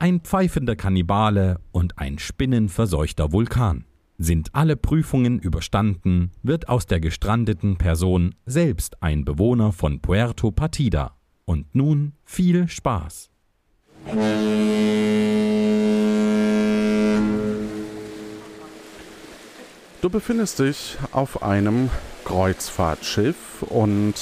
ein pfeifender Kannibale und ein spinnenverseuchter Vulkan. Sind alle Prüfungen überstanden, wird aus der gestrandeten Person selbst ein Bewohner von Puerto Partida. Und nun viel Spaß. Du befindest dich auf einem Kreuzfahrtschiff und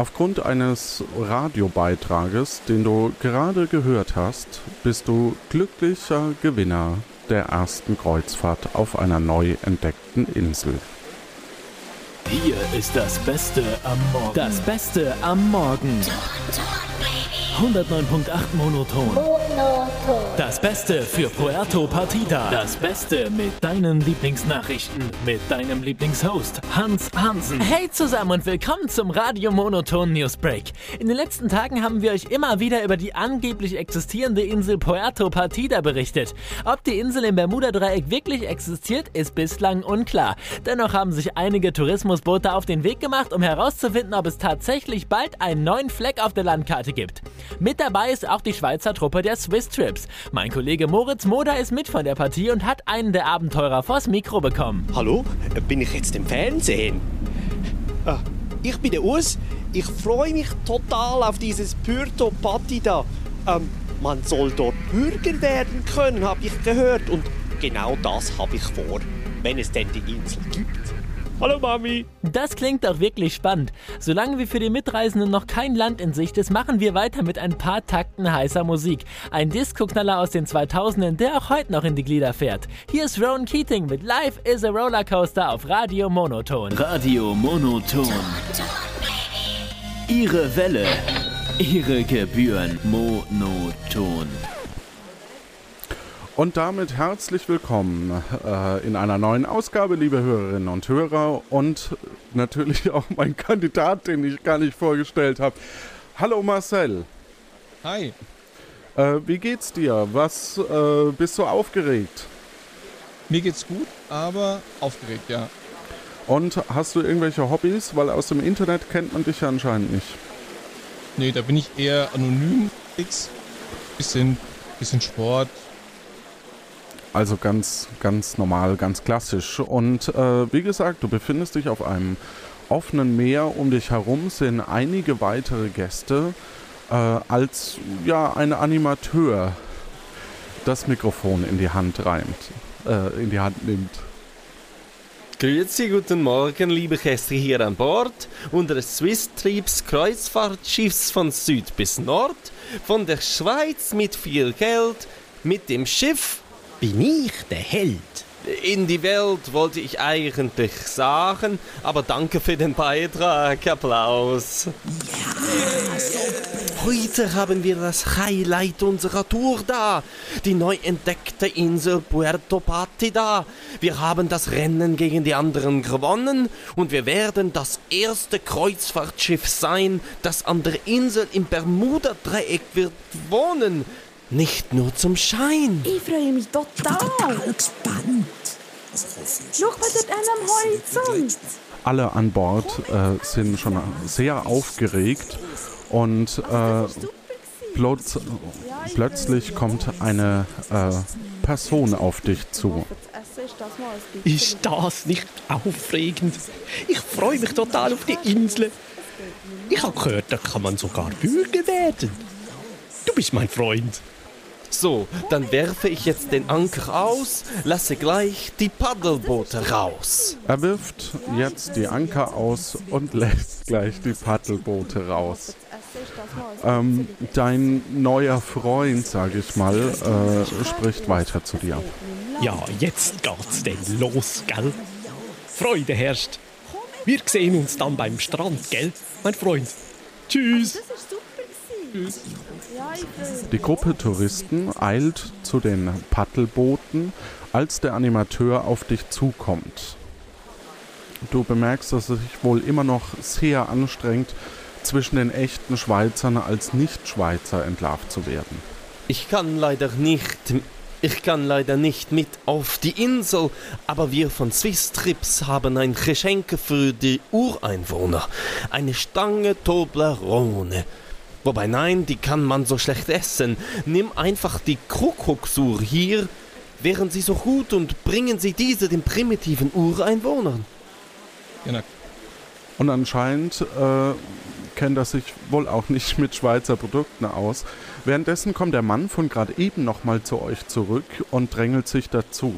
aufgrund eines Radiobeitrages, den du gerade gehört hast, bist du glücklicher Gewinner der ersten Kreuzfahrt auf einer neu entdeckten Insel. Hier ist das Beste am Morgen. Das Beste am Morgen. 109.8 Monoton. Das Beste für Puerto Partida. Das Beste mit deinen Lieblingsnachrichten. Mit deinem Lieblingshost Hans Hansen. Hey zusammen und willkommen zum Radio Monoton Newsbreak. In den letzten Tagen haben wir euch immer wieder über die angeblich existierende Insel Puerto Partida berichtet. Ob die Insel im Bermuda-Dreieck wirklich existiert, ist bislang unklar. Dennoch haben sich einige Tourismusboote auf den Weg gemacht, um herauszufinden, ob es tatsächlich bald einen neuen Fleck auf der Landkarte gibt. Mit dabei ist auch die Schweizer Truppe der Swiss Trips. Mein Kollege Moritz Moder ist mit von der Partie und hat einen der Abenteurer vors Mikro bekommen. Hallo, bin ich jetzt im Fernsehen? Ah, ich bin der Urs. Ich freue mich total auf dieses Puerto Partida. Ähm, man soll dort Bürger werden können, habe ich gehört. Und genau das habe ich vor, wenn es denn die Insel gibt. Hallo Mami! Das klingt doch wirklich spannend. Solange wir für die Mitreisenden noch kein Land in Sicht ist, machen wir weiter mit ein paar Takten heißer Musik. Ein Disco-Knaller aus den 2000ern, der auch heute noch in die Glieder fährt. Hier ist Rowan Keating mit Life is a Rollercoaster auf Radio Monoton. Radio Monoton. Ihre Welle. Ihre Gebühren. Monoton. Und damit herzlich willkommen äh, in einer neuen Ausgabe, liebe Hörerinnen und Hörer. Und natürlich auch mein Kandidat, den ich gar nicht vorgestellt habe. Hallo Marcel. Hi. Äh, wie geht's dir? Was äh, bist du aufgeregt? Mir geht's gut, aber aufgeregt, ja. Und hast du irgendwelche Hobbys? Weil aus dem Internet kennt man dich ja anscheinend nicht. Nee, da bin ich eher anonym. Bisschen, bisschen Sport, also ganz, ganz normal, ganz klassisch. Und äh, wie gesagt, du befindest dich auf einem offenen Meer. Um dich herum sind einige weitere Gäste, äh, als ja ein Animateur das Mikrofon in die Hand reimt, äh, in die Hand nimmt. Grüezi, guten Morgen, liebe Gäste hier an Bord unseres Swiss-Triebs Kreuzfahrtschiffs von Süd bis Nord, von der Schweiz mit viel Geld, mit dem Schiff bin ich der Held. In die Welt wollte ich eigentlich sagen, aber danke für den Beitrag. Applaus. Ja, Heute haben wir das Highlight unserer Tour da, die neu entdeckte Insel Puerto Partida. Wir haben das Rennen gegen die anderen gewonnen und wir werden das erste Kreuzfahrtschiff sein, das an der Insel im Bermuda-Dreieck wird wohnen. Nicht nur zum Schein. Ich freue mich total. Total gespannt. Schau mal dort am Horizont. Alle an Bord äh, sind schon sehr aufgeregt und äh, plötz plötzlich kommt eine äh, Person auf dich zu. Ist das nicht aufregend? Ich freue mich total auf die Insel. Ich habe gehört, da kann man sogar Bürger werden. Du bist mein Freund. So, dann werfe ich jetzt den Anker aus, lasse gleich die Paddelboote raus. Er wirft jetzt die Anker aus und lässt gleich die Paddelboote raus. Ähm, dein neuer Freund, sag ich mal, äh, spricht weiter zu dir. Ja, jetzt geht's denn los, gell? Freude herrscht. Wir sehen uns dann beim Strand, gell, mein Freund? Tschüss. Das war super. Tschüss. Die Gruppe Touristen eilt zu den Paddelbooten, als der Animateur auf dich zukommt. Du bemerkst, dass es sich wohl immer noch sehr anstrengt, zwischen den echten Schweizern als Nicht-Schweizer entlarvt zu werden. Ich kann leider nicht. Ich kann leider nicht mit auf die Insel, aber wir von Swiss Trips haben ein Geschenk für die Ureinwohner. Eine Stange Toblerone. Wobei nein, die kann man so schlecht essen. Nimm einfach die Kuckucksuhr hier. Wären Sie so gut und bringen Sie diese den primitiven Ureinwohnern. Genau. Und anscheinend äh, kennt er sich wohl auch nicht mit Schweizer Produkten aus. Währenddessen kommt der Mann von gerade eben nochmal zu euch zurück und drängelt sich dazu.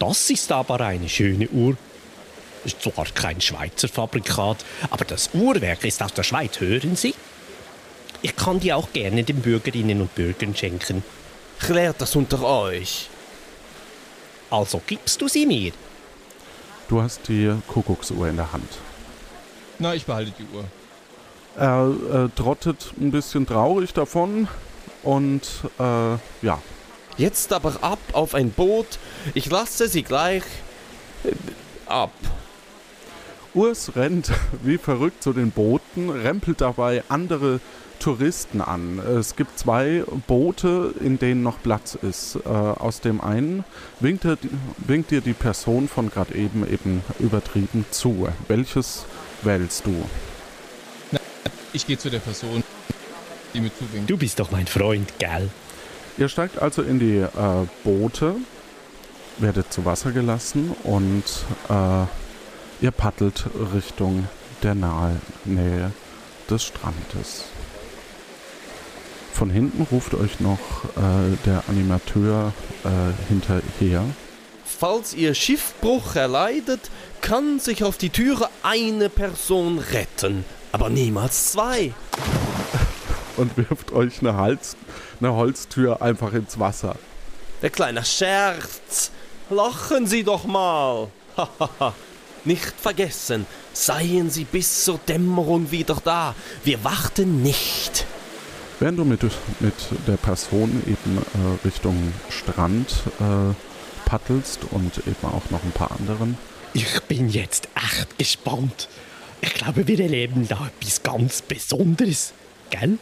Das ist aber eine schöne Uhr. Ist zwar kein Schweizer Fabrikat, aber das Uhrwerk ist aus der Schweiz, hören Sie? Ich kann die auch gerne den Bürgerinnen und Bürgern schenken. Klärt das unter euch. Also gibst du sie mir? Du hast die Kuckucksuhr in der Hand. Na, ich behalte die Uhr. Er äh, trottet ein bisschen traurig davon und äh, ja. Jetzt aber ab auf ein Boot. Ich lasse sie gleich äh, ab. Urs rennt wie verrückt zu den Booten, rempelt dabei andere Touristen an. Es gibt zwei Boote, in denen noch Platz ist. Äh, aus dem einen winkt, er, winkt dir die Person von gerade eben eben übertrieben zu. Welches wählst du? Na, ich gehe zu der Person, die mir zuwinkt. Du bist doch mein Freund, gell? Ihr steigt also in die äh, Boote, werdet zu Wasser gelassen und äh, ihr paddelt Richtung der nahe Nähe des Strandes. Von hinten ruft euch noch äh, der Animateur äh, hinterher. Falls ihr Schiffbruch erleidet, kann sich auf die Türe eine Person retten, aber niemals zwei. Und wirft euch eine, Hals, eine Holztür einfach ins Wasser. Der kleine Scherz. Lachen Sie doch mal. nicht vergessen, seien Sie bis zur Dämmerung wieder da. Wir warten nicht. Während du mit, mit der Person eben äh, Richtung Strand äh, paddelst und eben auch noch ein paar anderen. Ich bin jetzt echt gespannt. Ich glaube, wir erleben da etwas ganz Besonderes. Gell?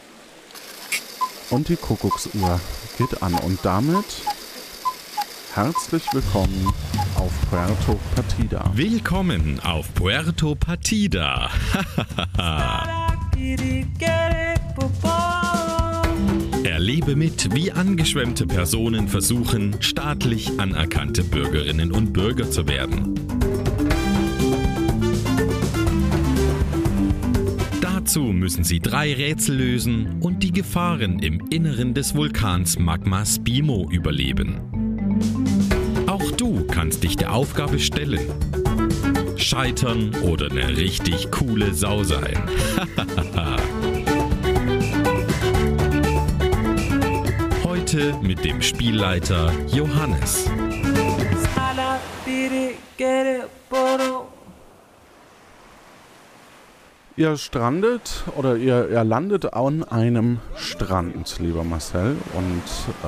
Und die Kuckucksuhr geht an. Und damit herzlich willkommen auf Puerto Partida. Willkommen auf Puerto Partida. Erlebe mit, wie angeschwemmte Personen versuchen, staatlich anerkannte Bürgerinnen und Bürger zu werden. Dazu müssen sie drei Rätsel lösen und die Gefahren im Inneren des Vulkans Magma Spimo überleben. Auch du kannst dich der Aufgabe stellen. Scheitern oder eine richtig coole Sau sein. Heute mit dem Spielleiter Johannes. Ihr strandet oder ihr, ihr landet an einem Strand, lieber Marcel. Und äh,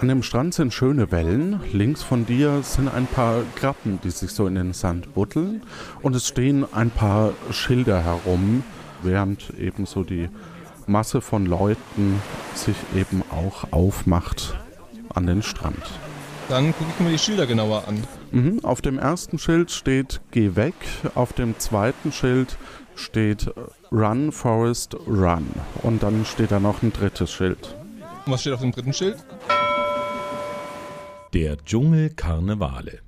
an dem Strand sind schöne Wellen. Links von dir sind ein paar Krabben, die sich so in den Sand buddeln. Und es stehen ein paar Schilder herum, während eben so die Masse von Leuten sich eben auch aufmacht an den Strand. Dann gucke ich mir die Schilder genauer an. Mhm, auf dem ersten Schild steht Geh weg, auf dem zweiten Schild steht Run, Forest, Run. Und dann steht da noch ein drittes Schild. Und was steht auf dem dritten Schild? Der Dschungel Karnevale.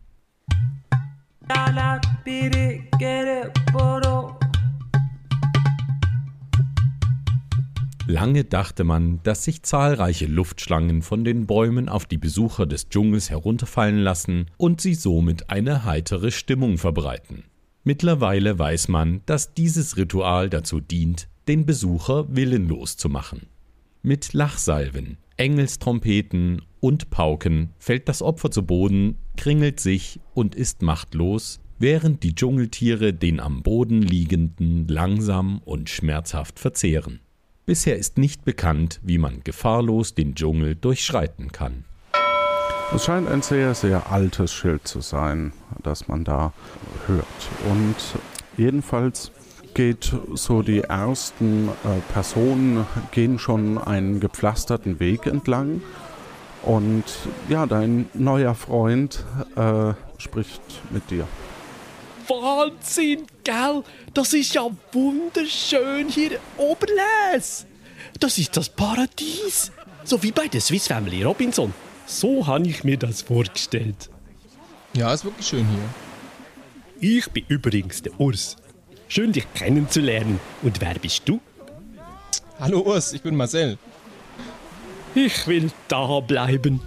Lange dachte man, dass sich zahlreiche Luftschlangen von den Bäumen auf die Besucher des Dschungels herunterfallen lassen und sie somit eine heitere Stimmung verbreiten. Mittlerweile weiß man, dass dieses Ritual dazu dient, den Besucher willenlos zu machen. Mit Lachsalven, Engelstrompeten und Pauken fällt das Opfer zu Boden, kringelt sich und ist machtlos, während die Dschungeltiere den am Boden liegenden langsam und schmerzhaft verzehren Bisher ist nicht bekannt, wie man gefahrlos den Dschungel durchschreiten kann. Es scheint ein sehr, sehr altes Schild zu sein, das man da hört. Und jedenfalls geht so die ersten äh, Personen gehen schon einen gepflasterten Weg entlang. Und ja, dein neuer Freund äh, spricht mit dir. Wahnsinn, gell? Das ist ja wunderschön hier Oberles. Das ist das Paradies. So wie bei der Swiss Family Robinson. So habe ich mir das vorgestellt. Ja, ist wirklich schön hier. Ich bin übrigens der Urs. Schön, dich kennenzulernen. Und wer bist du? Hallo Urs, ich bin Marcel. Ich will da bleiben.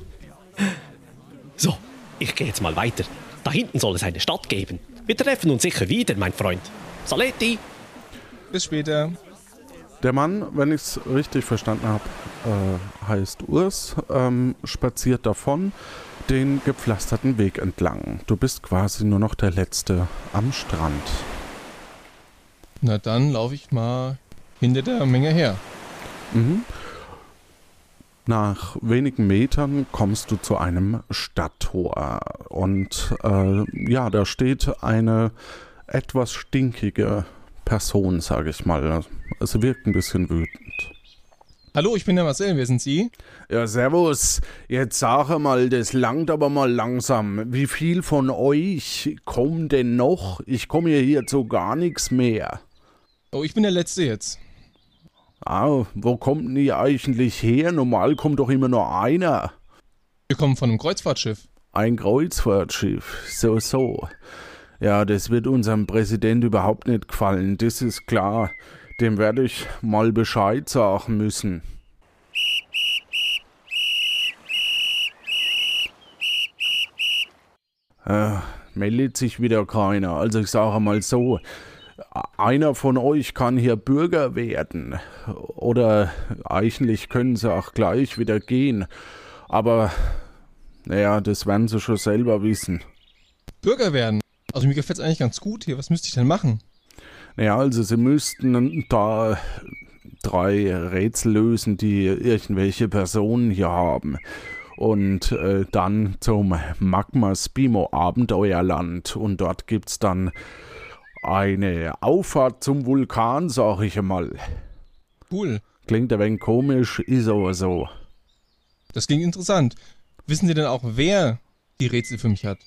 So, ich gehe jetzt mal weiter. Da hinten soll es eine Stadt geben. Wir treffen uns sicher wieder, mein Freund. Saletti! Bis später. Der Mann, wenn ich es richtig verstanden habe, äh, heißt Urs, ähm, spaziert davon den gepflasterten Weg entlang. Du bist quasi nur noch der Letzte am Strand. Na dann laufe ich mal hinter der Menge her. Mhm. Nach wenigen Metern kommst du zu einem Stadttor und äh, ja, da steht eine etwas stinkige Person, sage ich mal. Es wirkt ein bisschen wütend. Hallo, ich bin der Marcel, wer sind Sie? Ja, servus. Jetzt sage mal, das langt aber mal langsam. Wie viel von euch kommt denn noch? Ich komme hier, hier zu gar nichts mehr. Oh, ich bin der Letzte jetzt. Ah, wo kommt denn ihr eigentlich her? Normal kommt doch immer nur einer. Wir kommen von einem Kreuzfahrtschiff. Ein Kreuzfahrtschiff, so, so. Ja, das wird unserem Präsident überhaupt nicht gefallen, das ist klar. Dem werde ich mal Bescheid sagen müssen. Äh, meldet sich wieder keiner. Also ich sage mal so, einer von euch kann hier Bürger werden. Oder eigentlich können sie auch gleich wieder gehen. Aber, naja, das werden sie schon selber wissen. Bürger werden? Also mir gefällt es eigentlich ganz gut hier. Was müsste ich denn machen? Naja, also sie müssten da drei Rätsel lösen, die irgendwelche Personen hier haben. Und äh, dann zum Magma Spimo Abenteuerland. Und dort gibt's dann eine Auffahrt zum Vulkan, sag ich mal. Cool. Klingt ein wenig komisch, ist aber so. Das klingt interessant. Wissen Sie denn auch, wer die Rätsel für mich hat?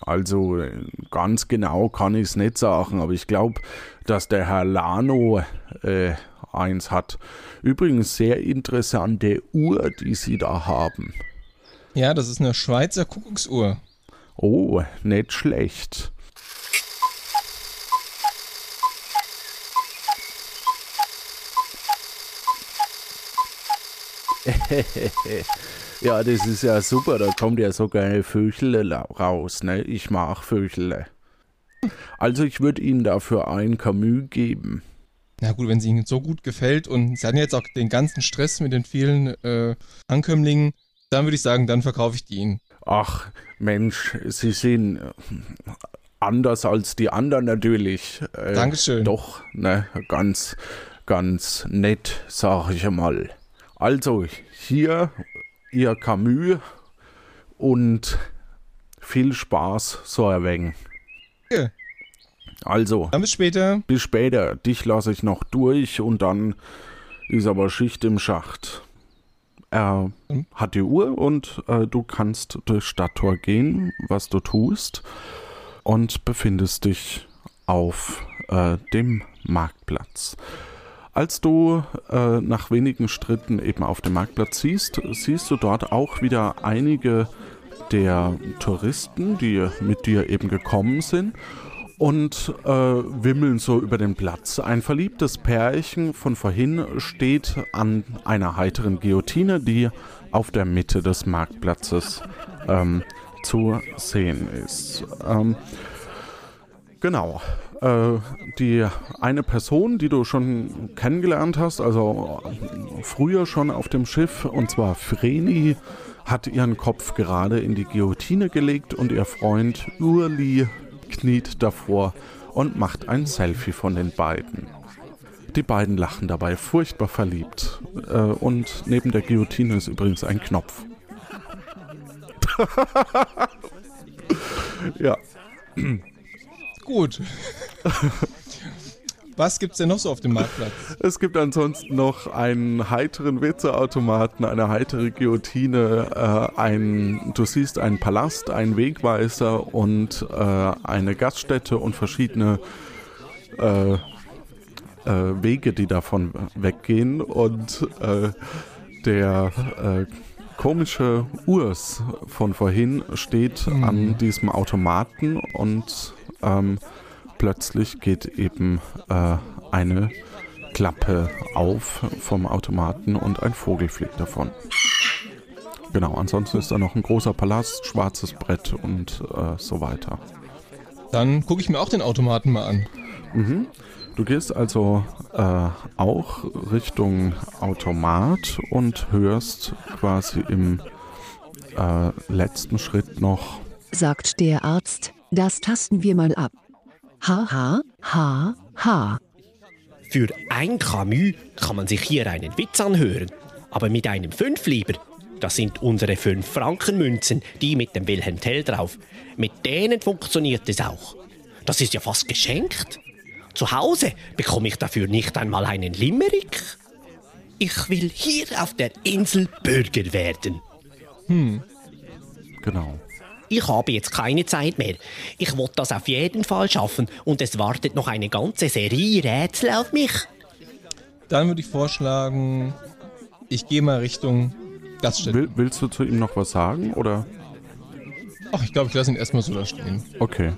Also ganz genau kann ich es nicht sagen, aber ich glaube, dass der Herr Lano äh, eins hat. Übrigens sehr interessante Uhr, die Sie da haben. Ja, das ist eine Schweizer Kuckucksuhr. Oh, nicht schlecht. ja, das ist ja super, da kommt ja sogar eine Vögel raus, ne? Ich mag Vögel. Also ich würde Ihnen dafür ein Camus geben. Na gut, wenn es Ihnen so gut gefällt und Sie hatten jetzt auch den ganzen Stress mit den vielen äh, Ankömmlingen, dann würde ich sagen, dann verkaufe ich die Ihnen. Ach, Mensch, Sie sind äh, anders als die anderen natürlich. Äh, Dankeschön. Doch, ne, ganz, ganz nett, sag ich mal. Also, hier Ihr Camus und viel Spaß so erwägen. Ja. Also. Dann bis später. Bis später. Dich lasse ich noch durch und dann ist aber Schicht im Schacht. Er mhm. hat die Uhr und äh, du kannst durchs Stadttor gehen, was du tust, und befindest dich auf äh, dem Marktplatz. Als du äh, nach wenigen Schritten eben auf dem Marktplatz siehst, siehst du dort auch wieder einige der Touristen, die mit dir eben gekommen sind und äh, wimmeln so über den Platz. Ein verliebtes Pärchen von vorhin steht an einer heiteren Guillotine, die auf der Mitte des Marktplatzes ähm, zu sehen ist. Ähm, genau äh, die eine Person, die du schon kennengelernt hast, also früher schon auf dem Schiff, und zwar Vreni, hat ihren Kopf gerade in die Guillotine gelegt und ihr Freund Urli kniet davor und macht ein Selfie von den beiden. Die beiden lachen dabei furchtbar verliebt. Äh, und neben der Guillotine ist übrigens ein Knopf. ja. Gut. Was gibt's denn noch so auf dem Marktplatz? Es gibt ansonsten noch einen heiteren Witzeautomaten, eine heitere Guillotine, äh, ein, du siehst einen Palast, einen Wegweiser und äh, eine Gaststätte und verschiedene äh, äh Wege, die davon weggehen. Und äh, der äh, komische Urs von vorhin steht mhm. an diesem Automaten und ähm, plötzlich geht eben äh, eine Klappe auf vom Automaten und ein Vogel fliegt davon. Genau, ansonsten ist da noch ein großer Palast, schwarzes Brett und äh, so weiter. Dann gucke ich mir auch den Automaten mal an. Mhm. Du gehst also äh, auch Richtung Automat und hörst quasi im äh, letzten Schritt noch. Sagt der Arzt, das tasten wir mal ab. Ha, ha, ha, ha. Für ein Camus kann man sich hier einen Witz anhören. Aber mit einem Fünflieber, das sind unsere fünf Frankenmünzen, die mit dem Wilhelm Tell drauf. Mit denen funktioniert es auch. Das ist ja fast geschenkt. Zu Hause bekomme ich dafür nicht einmal einen Limerick. Ich will hier auf der Insel Bürger werden. Hm. Genau ich habe jetzt keine Zeit mehr. Ich will das auf jeden Fall schaffen und es wartet noch eine ganze Serie Rätsel auf mich. Dann würde ich vorschlagen, ich gehe mal Richtung Gaststätte. Will, willst du zu ihm noch was sagen oder? Ach, ich glaube, ich lasse ihn erstmal so da stehen. Okay.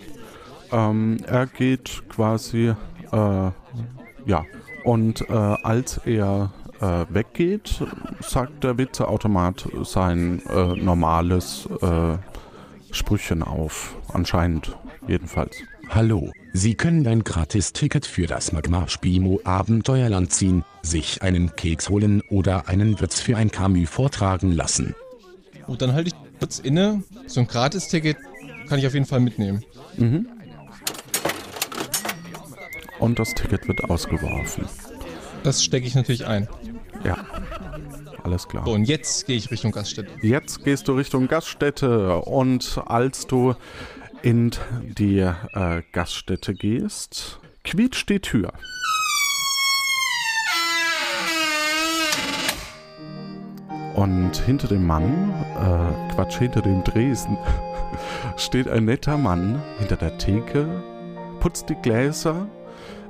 Ähm, er geht quasi, äh, ja, und äh, als er äh, weggeht, sagt der Witzeautomat sein äh, normales äh, Sprüchen auf. Anscheinend, jedenfalls. Hallo, Sie können ein Gratis-Ticket für das Magma Spimo Abenteuerland ziehen, sich einen Keks holen oder einen Witz für ein Camus vortragen lassen. Gut, dann halte ich kurz inne. So ein Gratis-Ticket kann ich auf jeden Fall mitnehmen. Mhm. Und das Ticket wird ausgeworfen. Das stecke ich natürlich ein. Ja alles klar. So, und jetzt gehe ich Richtung Gaststätte. Jetzt gehst du Richtung Gaststätte und als du in die äh, Gaststätte gehst, quietscht die Tür. Und hinter dem Mann, äh, Quatsch, hinter dem Dresen, steht ein netter Mann hinter der Theke, putzt die Gläser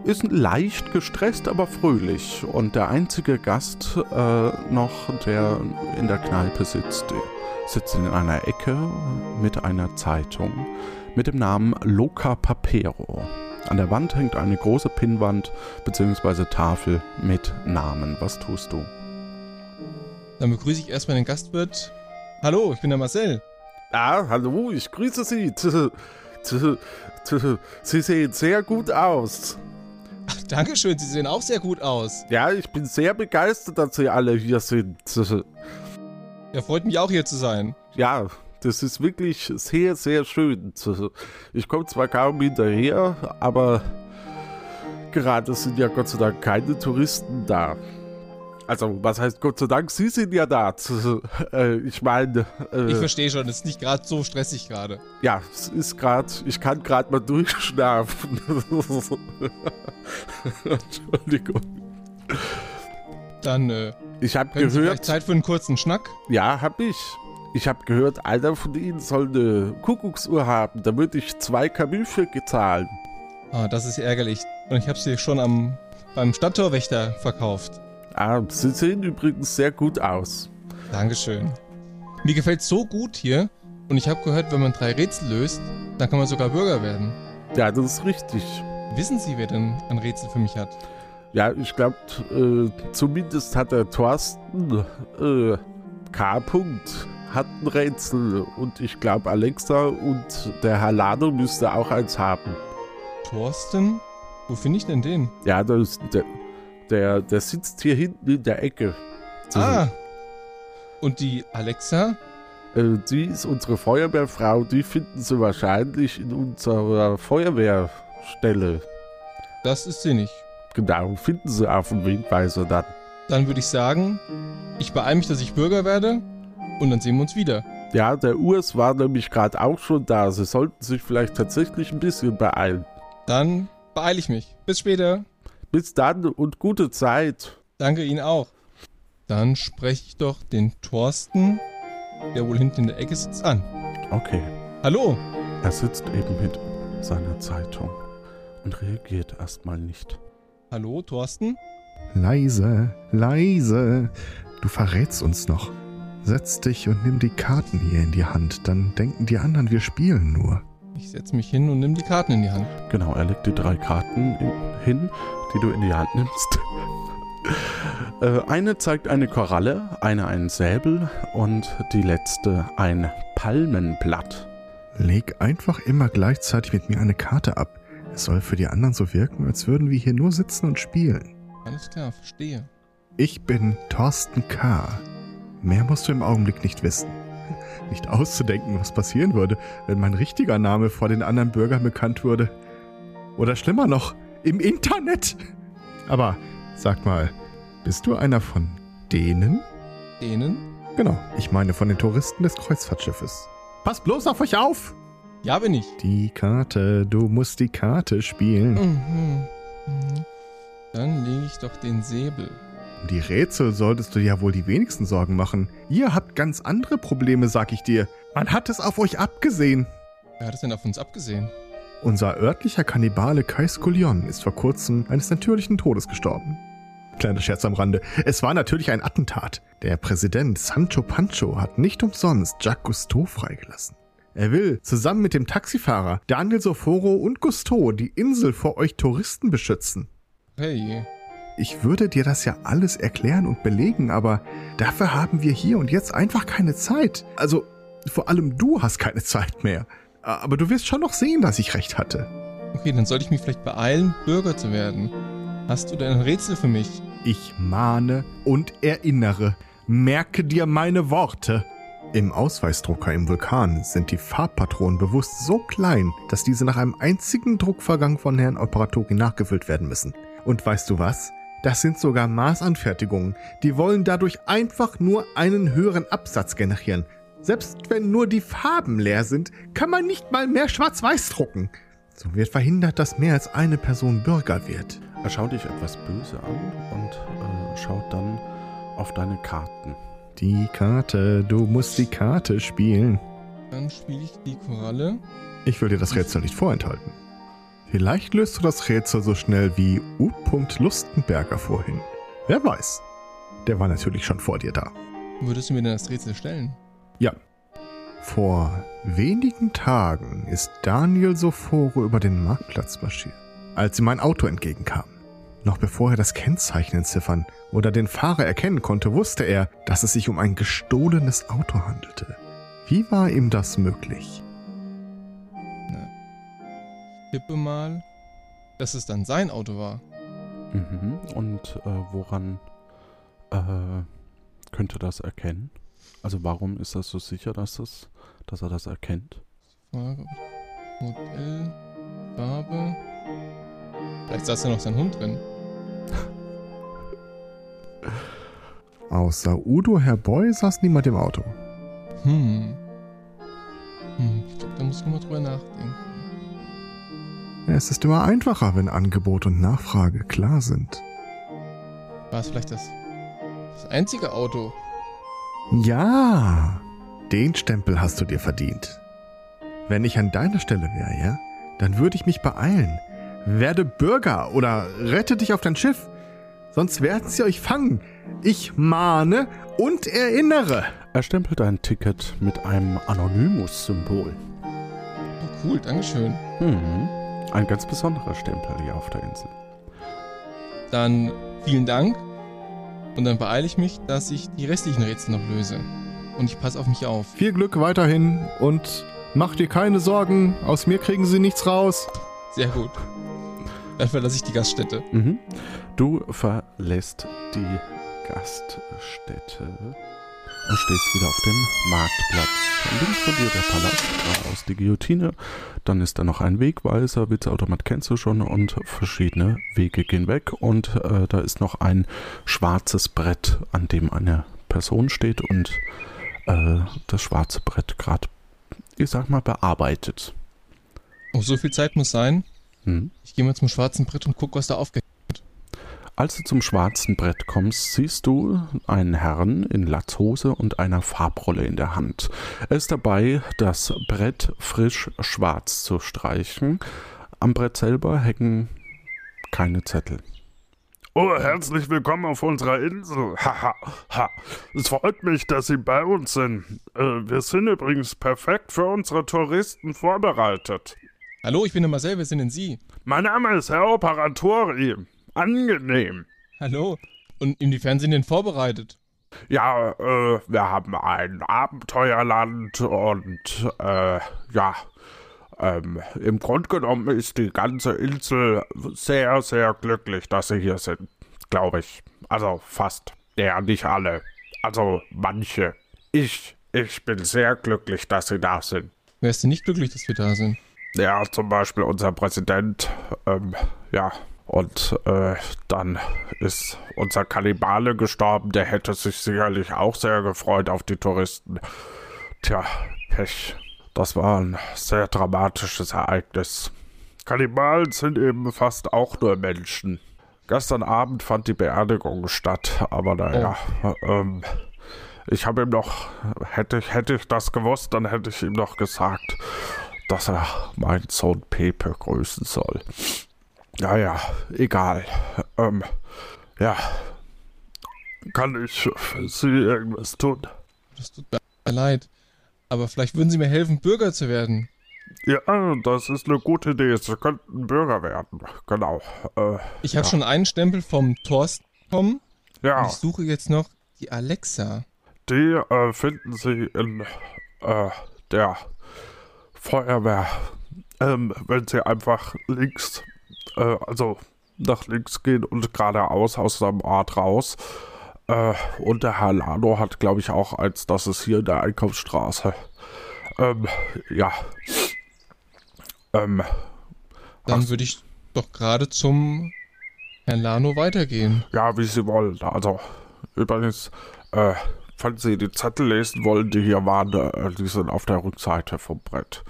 ist leicht gestresst, aber fröhlich. Und der einzige Gast äh, noch, der in der Kneipe sitzt, sitzt in einer Ecke mit einer Zeitung mit dem Namen Loca Papero. An der Wand hängt eine große Pinnwand bzw. Tafel mit Namen. Was tust du? Dann begrüße ich erstmal den Gastwirt. Hallo, ich bin der Marcel. Ah, hallo, ich grüße Sie. Sie sehen sehr gut aus. Dankeschön, Sie sehen auch sehr gut aus. Ja, ich bin sehr begeistert, dass Sie alle hier sind. Ja, freut mich auch hier zu sein. Ja, das ist wirklich sehr, sehr schön. Ich komme zwar kaum hinterher, aber gerade sind ja Gott sei Dank keine Touristen da. Also, was heißt Gott sei Dank, Sie sind ja da. Äh, ich meine. Äh, ich verstehe schon, es ist nicht gerade so stressig gerade. Ja, es ist gerade, ich kann gerade mal durchschnaufen. Entschuldigung. Dann, äh, ich habe gehört. Zeit für einen kurzen Schnack? Ja, hab ich. Ich habe gehört, einer von Ihnen soll eine Kuckucksuhr haben. Da würde ich zwei Camus für gezahlen. Ah, das ist ärgerlich. Und ich habe sie schon am, beim Stadttorwächter verkauft. Ah, Sie sehen übrigens sehr gut aus. Dankeschön. Mir gefällt so gut hier. Und ich habe gehört, wenn man drei Rätsel löst, dann kann man sogar Bürger werden. Ja, das ist richtig. Wissen Sie, wer denn ein Rätsel für mich hat? Ja, ich glaube, äh, zumindest hat der Thorsten äh, K. -Punkt hat ein Rätsel und ich glaube Alexa und der Herr Lado müsste auch eins haben. Thorsten? Wo finde ich denn den? Ja, das, der, der, der sitzt hier hinten in der Ecke. Ah. Und die Alexa? Äh, die ist unsere Feuerwehrfrau. Die finden Sie wahrscheinlich in unserer Feuerwehrstelle. Das ist sie nicht. genau finden Sie auf dem Wegweiser dann? Dann würde ich sagen, ich beeile mich, dass ich Bürger werde und dann sehen wir uns wieder. Ja, der Urs war nämlich gerade auch schon da. Sie sollten sich vielleicht tatsächlich ein bisschen beeilen. Dann beeile ich mich. Bis später. Bis dann und gute Zeit. Danke Ihnen auch. Dann spreche ich doch den Thorsten, der wohl hinten in der Ecke sitzt, an. Okay. Hallo. Er sitzt eben mit seiner Zeitung und reagiert erstmal nicht. Hallo, Thorsten? Leise, leise. Du verrätst uns noch. Setz dich und nimm die Karten hier in die Hand. Dann denken die anderen, wir spielen nur. Ich setze mich hin und nimm die Karten in die Hand. Genau, er legt die drei Karten in, hin, die du in die Hand nimmst. äh, eine zeigt eine Koralle, eine einen Säbel und die letzte ein Palmenblatt. Leg einfach immer gleichzeitig mit mir eine Karte ab. Es soll für die anderen so wirken, als würden wir hier nur sitzen und spielen. Alles klar, verstehe. Ich bin Thorsten K. Mehr musst du im Augenblick nicht wissen. Nicht auszudenken, was passieren würde, wenn mein richtiger Name vor den anderen Bürgern bekannt würde. Oder schlimmer noch, im Internet. Aber sag mal, bist du einer von denen? Denen? Genau, ich meine von den Touristen des Kreuzfahrtschiffes. Passt bloß auf euch auf! Ja, bin ich. Die Karte, du musst die Karte spielen. Mhm. Mhm. Dann lege ich doch den Säbel. Um die Rätsel solltest du ja wohl die wenigsten Sorgen machen. Ihr habt ganz andere Probleme, sag ich dir. Man hat es auf euch abgesehen. Wer hat es denn auf uns abgesehen? Unser örtlicher Kannibale Kai Skullion ist vor kurzem eines natürlichen Todes gestorben. Kleiner Scherz am Rande. Es war natürlich ein Attentat. Der Präsident Sancho Pancho hat nicht umsonst Jacques Cousteau freigelassen. Er will zusammen mit dem Taxifahrer Daniel Soforo und Cousteau die Insel vor euch Touristen beschützen. Hey. Ich würde dir das ja alles erklären und belegen, aber dafür haben wir hier und jetzt einfach keine Zeit. Also, vor allem du hast keine Zeit mehr. Aber du wirst schon noch sehen, dass ich recht hatte. Okay, dann sollte ich mich vielleicht beeilen, Bürger zu werden. Hast du denn ein Rätsel für mich? Ich mahne und erinnere. Merke dir meine Worte. Im Ausweisdrucker im Vulkan sind die Farbpatronen bewusst so klein, dass diese nach einem einzigen Druckvorgang von Herrn Operatori nachgefüllt werden müssen. Und weißt du was? Das sind sogar Maßanfertigungen. Die wollen dadurch einfach nur einen höheren Absatz generieren. Selbst wenn nur die Farben leer sind, kann man nicht mal mehr schwarz-weiß drucken. So wird verhindert, dass mehr als eine Person Bürger wird. Er schaut dich etwas böse an und äh, schaut dann auf deine Karten. Die Karte, du musst die Karte spielen. Dann spiele ich die Koralle. Ich will dir das Rätsel nicht vorenthalten. Vielleicht löst du das Rätsel so schnell wie U. Lustenberger vorhin. Wer weiß. Der war natürlich schon vor dir da. Würdest du mir denn das Rätsel stellen? Ja. Vor wenigen Tagen ist Daniel Soforo über den Marktplatz marschiert, als ihm mein Auto entgegenkam. Noch bevor er das Kennzeichen entziffern oder den Fahrer erkennen konnte, wusste er, dass es sich um ein gestohlenes Auto handelte. Wie war ihm das möglich? Tippe mal, dass es dann sein Auto war. Mhm. Und äh, woran äh, könnte das erkennen? Also warum ist das so sicher, dass, es, dass er das erkennt? Frage, Modell, Farbe. Vielleicht saß ja noch sein Hund drin. Außer Udo, Herr Boy, saß niemand im Auto. Hm. Hm, ich glaube, da muss ich mal drüber nachdenken. Es ist immer einfacher, wenn Angebot und Nachfrage klar sind. War es vielleicht das, das einzige Auto? Ja, den Stempel hast du dir verdient. Wenn ich an deiner Stelle wäre, ja, dann würde ich mich beeilen. Werde Bürger oder rette dich auf dein Schiff. Sonst werden sie euch fangen. Ich mahne und erinnere. Er stempelt ein Ticket mit einem Anonymous-Symbol. Oh, cool, Dankeschön. Mhm. Ein ganz besonderer Stempel hier auf der Insel. Dann vielen Dank. Und dann beeile ich mich, dass ich die restlichen Rätsel noch löse. Und ich passe auf mich auf. Viel Glück weiterhin und mach dir keine Sorgen. Aus mir kriegen sie nichts raus. Sehr gut. Dann verlasse ich die Gaststätte. Mhm. Du verlässt die Gaststätte und stehst wieder auf dem Marktplatz. Links von dir der Palast, geradeaus die Guillotine. Dann ist da noch ein Wegweiser, Witzautomat kennst du schon und verschiedene Wege gehen weg. Und äh, da ist noch ein schwarzes Brett, an dem eine Person steht und äh, das schwarze Brett gerade, ich sag mal, bearbeitet. Oh, so viel Zeit muss sein. Hm. Ich gehe mal zum schwarzen Brett und guck, was da aufgehängt als du zum schwarzen Brett kommst, siehst du einen Herrn in Latzhose und einer Farbrolle in der Hand. Er ist dabei, das Brett frisch schwarz zu streichen. Am Brett selber hängen keine Zettel. Oh, herzlich willkommen auf unserer Insel. Haha, ha, Es freut mich, dass Sie bei uns sind. Äh, wir sind übrigens perfekt für unsere Touristen vorbereitet. Hallo, ich bin der Marcel, wer sind denn Sie? Mein Name ist Herr Operatori angenehm. Hallo. Und inwiefern sind denn vorbereitet? Ja, äh, wir haben ein Abenteuerland und, äh, ja, ähm, im Grunde genommen ist die ganze Insel sehr, sehr glücklich, dass sie hier sind. Glaube ich. Also fast. Ja, nicht alle. Also manche. Ich, ich bin sehr glücklich, dass sie da sind. Wer ist denn nicht glücklich, dass wir da sind? Ja, zum Beispiel unser Präsident. Ähm, ja, und äh, dann ist unser Kannibale gestorben. Der hätte sich sicherlich auch sehr gefreut auf die Touristen. Tja, Pech. Das war ein sehr dramatisches Ereignis. Kannibalen sind eben fast auch nur Menschen. Gestern Abend fand die Beerdigung statt, aber naja, oh. ähm, ich habe ihm noch, hätte ich, hätte ich das gewusst, dann hätte ich ihm noch gesagt, dass er meinen Sohn Pepe grüßen soll. Naja, egal. Ähm, ja. Kann ich für Sie irgendwas tun? Das tut mir leid. Aber vielleicht würden Sie mir helfen, Bürger zu werden. Ja, das ist eine gute Idee. Sie könnten Bürger werden. Genau. Äh, ich habe ja. schon einen Stempel vom Thorsten bekommen. Ja. Ich suche jetzt noch die Alexa. Die äh, finden Sie in äh, der Feuerwehr. Ähm, wenn Sie einfach links äh, also nach links gehen und geradeaus aus seinem Ort raus. Äh, und der Herr Lano hat, glaube ich, auch eins, das ist hier in der Einkaufsstraße. Ähm, ja. Ähm, Dann würde ich doch gerade zum Herrn Lano weitergehen. Ja, wie Sie wollen. Also, übrigens, äh, falls Sie die Zettel lesen wollen, die hier waren, äh, die sind auf der Rückseite vom Brett.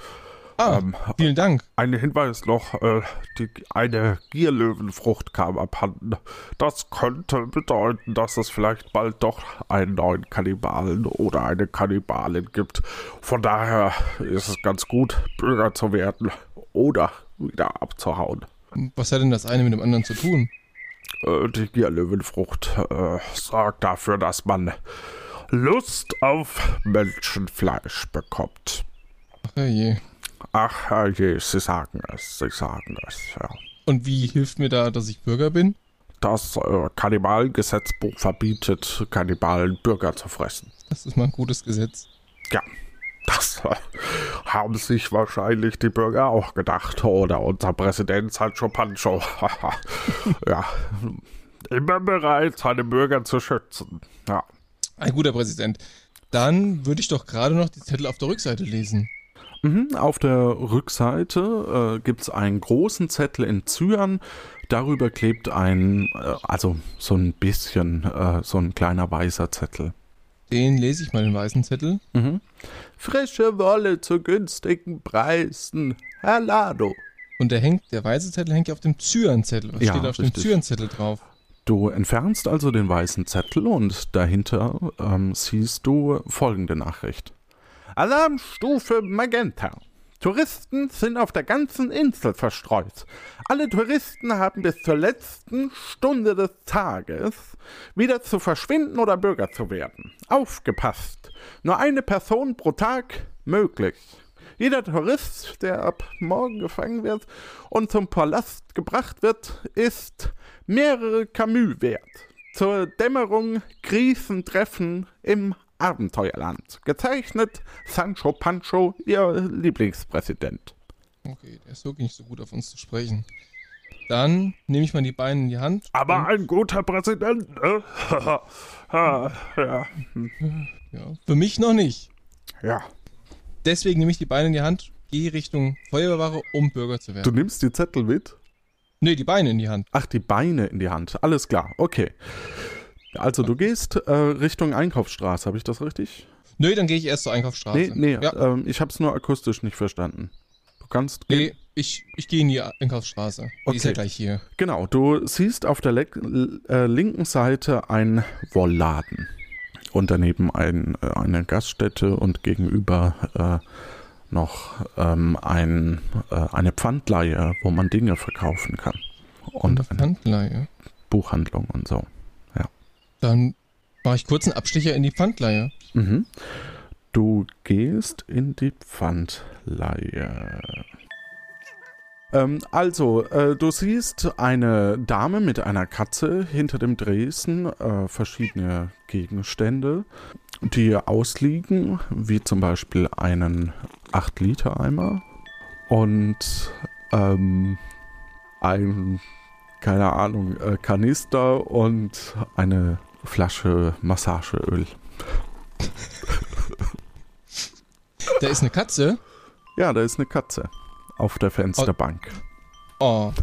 Ah, ähm, vielen Dank. Ein Hinweis noch, äh, die, eine Gierlöwenfrucht kam abhanden. Das könnte bedeuten, dass es vielleicht bald doch einen neuen Kannibalen oder eine Kannibalin gibt. Von daher ist es ganz gut, Bürger zu werden oder wieder abzuhauen. Was hat denn das eine mit dem anderen zu tun? Äh, die Gierlöwenfrucht äh, sorgt dafür, dass man Lust auf Menschenfleisch bekommt. Ach je. Ach je, Sie sagen es, Sie sagen es, ja. Und wie hilft mir da, dass ich Bürger bin? Das äh, Kannibalengesetzbuch verbietet, Kannibalen Bürger zu fressen. Das ist mal ein gutes Gesetz. Ja, das äh, haben sich wahrscheinlich die Bürger auch gedacht. Oder unser Präsident Sancho Pancho. ja, immer bereit, seine Bürger zu schützen. Ja. Ein guter Präsident. Dann würde ich doch gerade noch die Zettel auf der Rückseite lesen. Mhm, auf der Rückseite äh, gibt es einen großen Zettel in Zyan. Darüber klebt ein, äh, also so ein bisschen, äh, so ein kleiner weißer Zettel. Den lese ich mal, den weißen Zettel. Mhm. Frische Wolle zu günstigen Preisen. Herr Lado. Und der hängt, der weiße Zettel hängt ja auf dem Zyan-Zettel. Was ja, steht auf richtig. dem Zyan-Zettel drauf? Du entfernst also den weißen Zettel und dahinter ähm, siehst du folgende Nachricht. Alarmstufe Magenta. Touristen sind auf der ganzen Insel verstreut. Alle Touristen haben bis zur letzten Stunde des Tages wieder zu verschwinden oder Bürger zu werden. Aufgepasst! Nur eine Person pro Tag möglich. Jeder Tourist, der ab morgen gefangen wird und zum Palast gebracht wird, ist mehrere Camus wert. Zur Dämmerung Krisentreffen im Abenteuerland. Gezeichnet Sancho Pancho, ihr Lieblingspräsident. Okay, der ist wirklich nicht so gut auf uns zu sprechen. Dann nehme ich mal die Beine in die Hand. Aber ein guter Präsident, ne? ja. ja. Für mich noch nicht. Ja. Deswegen nehme ich die Beine in die Hand, gehe Richtung Feuerwehrwache, um Bürger zu werden. Du nimmst die Zettel mit? Nee, die Beine in die Hand. Ach, die Beine in die Hand. Alles klar, okay. Also du gehst äh, Richtung Einkaufsstraße, habe ich das richtig? Nö, dann gehe ich erst zur Einkaufsstraße. Nee, nee, ja. ähm, ich habe es nur akustisch nicht verstanden. Du kannst. Nee, ich, ich gehe in die Einkaufsstraße. Die okay. ist ja gleich hier. Genau, du siehst auf der äh, linken Seite einen Wollladen. Und daneben ein, äh, eine Gaststätte und gegenüber äh, noch ähm, ein, äh, eine Pfandleihe, wo man Dinge verkaufen kann. Und eine Pfandleihe? Buchhandlung und so. Dann mache ich kurz einen Abstecher in die Pfandleihe. Mhm. Du gehst in die Pfandleihe. Ähm, also, äh, du siehst eine Dame mit einer Katze hinter dem Dresen, äh, verschiedene Gegenstände, die ausliegen, wie zum Beispiel einen 8-Liter-Eimer und ähm, ein, keine Ahnung, äh, Kanister und eine Flasche Massageöl. Da ist eine Katze? Ja, da ist eine Katze auf der Fensterbank. Oh, oh.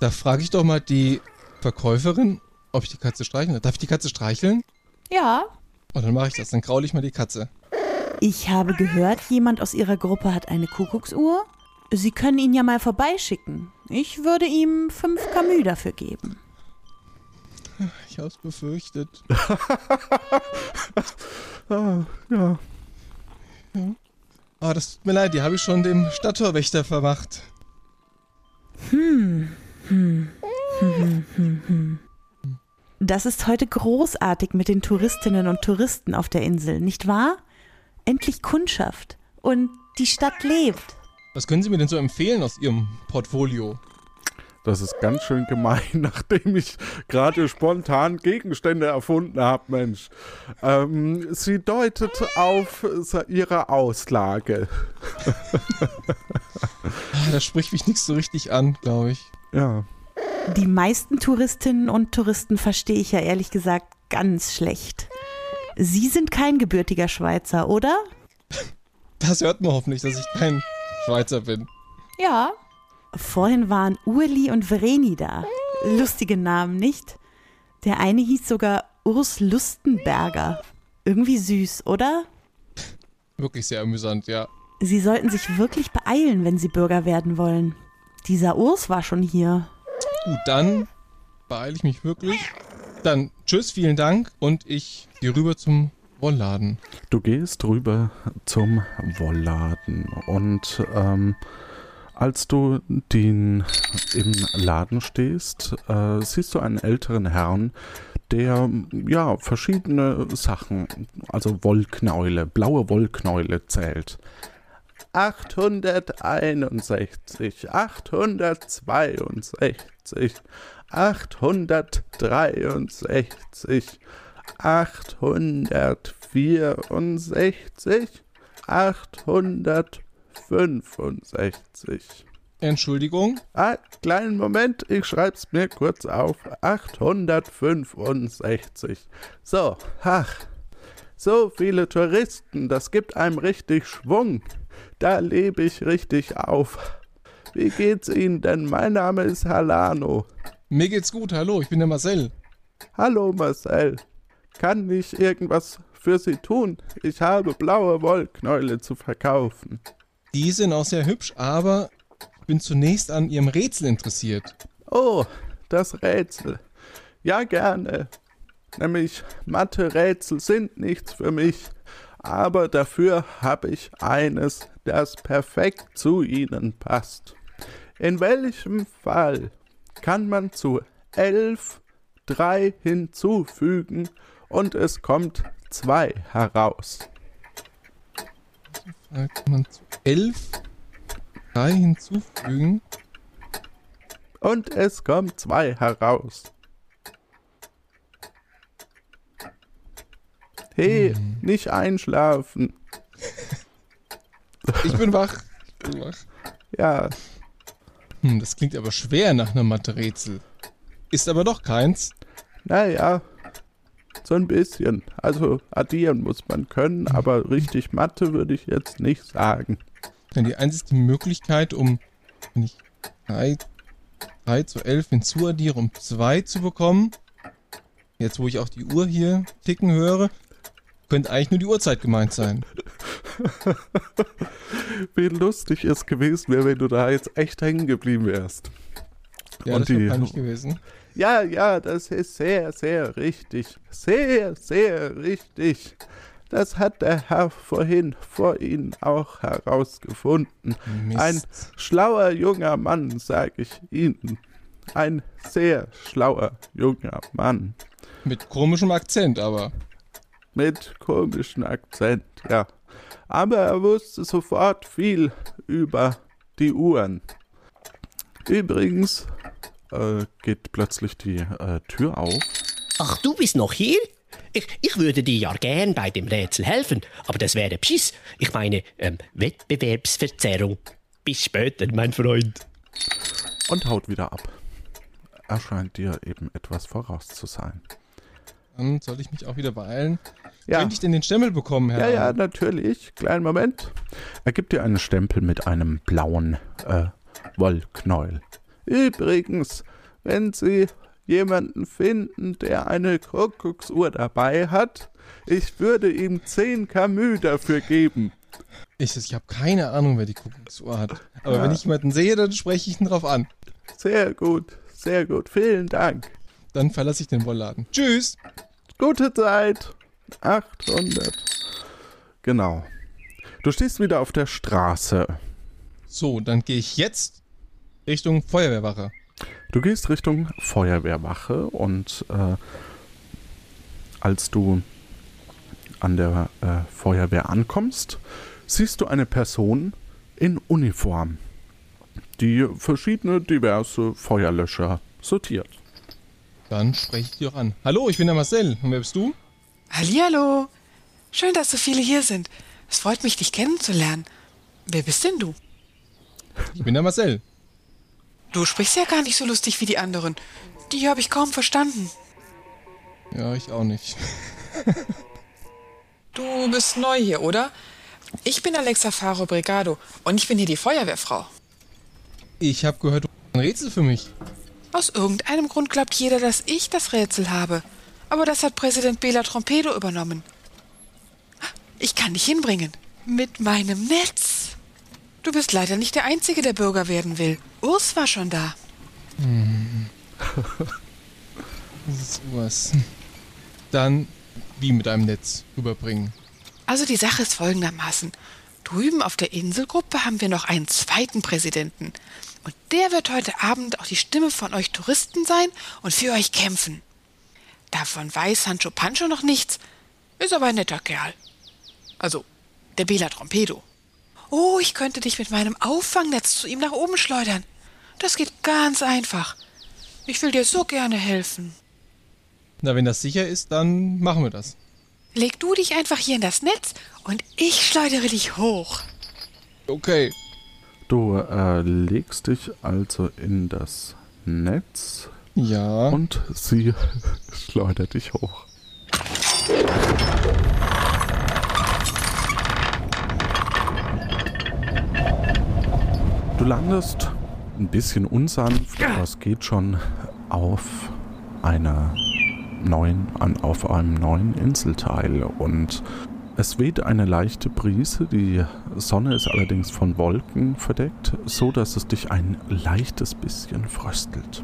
da frage ich doch mal die Verkäuferin, ob ich die Katze streicheln darf. Darf ich die Katze streicheln? Ja. Oh, dann mache ich das. Dann kraule ich mal die Katze. Ich habe gehört, jemand aus Ihrer Gruppe hat eine Kuckucksuhr. Sie können ihn ja mal vorbeischicken. Ich würde ihm fünf Camus dafür geben. Ich hab's befürchtet. ah, ja. ja. Oh, das tut mir leid, die habe ich schon dem Stadttorwächter vermacht. Hm. Hm. Hm, hm, hm. Das ist heute großartig mit den Touristinnen und Touristen auf der Insel, nicht wahr? Endlich Kundschaft. Und die Stadt lebt. Was können Sie mir denn so empfehlen aus Ihrem Portfolio? Das ist ganz schön gemein, nachdem ich gerade spontan Gegenstände erfunden habe, Mensch. Ähm, sie deutet auf ihre Auslage. da spricht mich nichts so richtig an, glaube ich. Ja. Die meisten Touristinnen und Touristen verstehe ich ja ehrlich gesagt ganz schlecht. Sie sind kein gebürtiger Schweizer, oder? Das hört man hoffentlich, dass ich kein Schweizer bin. Ja, Vorhin waren Urli und Vreni da. Lustige Namen, nicht? Der eine hieß sogar Urs Lustenberger. Irgendwie süß, oder? Wirklich sehr amüsant, ja. Sie sollten sich wirklich beeilen, wenn Sie Bürger werden wollen. Dieser Urs war schon hier. Gut, dann beeile ich mich wirklich. Dann tschüss, vielen Dank und ich gehe rüber zum Wollladen. Du gehst rüber zum Wollladen und ähm, als du den im Laden stehst, äh, siehst du einen älteren Herrn, der ja verschiedene Sachen, also Wollknäule, blaue Wollknäule zählt. 861, 862, 863, 864, 800 65. Entschuldigung? Ah, kleinen Moment, ich schreib's mir kurz auf. 865. So, ach, so viele Touristen, das gibt einem richtig Schwung. Da lebe ich richtig auf. Wie geht's Ihnen denn? Mein Name ist Halano. Mir geht's gut, hallo, ich bin der Marcel. Hallo Marcel. Kann ich irgendwas für Sie tun? Ich habe blaue Wollknäule zu verkaufen. Die sind auch sehr hübsch, aber ich bin zunächst an ihrem Rätsel interessiert. Oh, das Rätsel. Ja, gerne. Nämlich Mathe-Rätsel sind nichts für mich, aber dafür habe ich eines, das perfekt zu Ihnen passt. In welchem Fall kann man zu elf drei hinzufügen und es kommt zwei heraus? Da kann man zu 11 3 hinzufügen. Und es kommt 2 heraus. Hey, hm. nicht einschlafen. Ich bin wach. Ich bin wach. Ja. Hm, das klingt aber schwer nach einem Mathe-Rätsel. Ist aber doch keins. Naja, so ein bisschen. Also addieren muss man können, aber richtig Mathe würde ich jetzt nicht sagen. Denn die einzige Möglichkeit, um, wenn ich 3, 3 zu 11 hinzuaddiere, um 2 zu bekommen, jetzt wo ich auch die Uhr hier ticken höre, könnte eigentlich nur die Uhrzeit gemeint sein. Wie lustig es gewesen wäre, wenn du da jetzt echt hängen geblieben wärst. Ja, Und das wäre peinlich gewesen. Ja, ja, das ist sehr, sehr richtig. Sehr, sehr richtig. Das hat der Herr vorhin vor Ihnen auch herausgefunden. Mist. Ein schlauer junger Mann, sag ich Ihnen. Ein sehr schlauer junger Mann. Mit komischem Akzent, aber. Mit komischem Akzent, ja. Aber er wusste sofort viel über die Uhren. Übrigens äh, geht plötzlich die äh, Tür auf. Ach, du bist noch hier? Ich, ich würde dir ja gern bei dem Rätsel helfen, aber das wäre Beschiss. Ich meine, ähm, Wettbewerbsverzerrung. Bis später, mein Freund. und haut wieder ab. Er scheint dir eben etwas voraus zu sein. Dann soll ich mich auch wieder beeilen. Ja. Könnte ich denn den Stempel bekommen, Herr? Ja, ja, natürlich. Kleinen Moment. Er gibt dir einen Stempel mit einem blauen äh, Wollknäuel. Übrigens, wenn Sie jemanden finden, der eine Kuckucksuhr dabei hat, ich würde ihm 10 Camus dafür geben. Ich, ich habe keine Ahnung, wer die Kuckucksuhr hat. Aber Ja. wenn ich jemanden sehe, dann spreche ich ihn drauf an. Sehr gut, sehr gut. Vielen Dank. Dann verlasse ich den Wollladen. Tschüss. Gute Zeit. 800. Genau. Du stehst wieder auf der Straße. So, dann gehe ich jetzt Richtung Feuerwehrwache. Du gehst Richtung Feuerwehrwache und äh, als du an der äh, Feuerwehr ankommst, siehst du eine Person in Uniform, die verschiedene diverse Feuerlöscher sortiert. Dann spreche ich die auch an. Hallo, ich bin der Marcel. Und wer bist du? Hallihallo. Schön, dass so viele hier sind. Es freut mich, dich kennenzulernen. Wer bist denn du? Ich bin der Marcel. Du sprichst ja gar nicht so lustig wie die anderen. Die habe ich kaum verstanden. Ja, ich auch nicht. Du bist neu hier, oder? Ich bin Alexa Faro Brigado und ich bin hier die Feuerwehrfrau. Ich habe gehört, du hast ein Rätsel für mich. Aus irgendeinem Grund glaubt jeder, dass ich das Rätsel habe. Aber das hat Präsident Bela Trompedo übernommen. Ich kann dich hinbringen. Mit meinem Netz. Du bist leider nicht der Einzige, der Bürger werden will. Urs war schon da. Hm. Sowas. Dann wie mit einem Netz rüberbringen. Also die Sache ist folgendermaßen. Drüben auf der Inselgruppe haben wir noch einen zweiten Präsidenten. Und der wird heute Abend auch die Stimme von euch Touristen sein und für euch kämpfen. Davon weiß Sancho Pancho noch nichts, ist aber ein netter Kerl. Also, der Bela Trompedo. Oh, ich könnte dich mit meinem Auffangnetz zu ihm nach oben schleudern. Das geht ganz einfach. Ich will dir so gerne helfen. Na, wenn das sicher ist, dann machen wir das. Leg du dich einfach hier in das Netz und ich schleudere dich hoch. Okay. Du äh, legst dich also in das Netz. Ja. Und sie schleudert dich hoch. Du landest ein bisschen unsanft, aber es geht schon auf einer neuen, an, auf einem neuen Inselteil und es weht eine leichte Brise, die Sonne ist allerdings von Wolken verdeckt, so dass es dich ein leichtes bisschen fröstelt.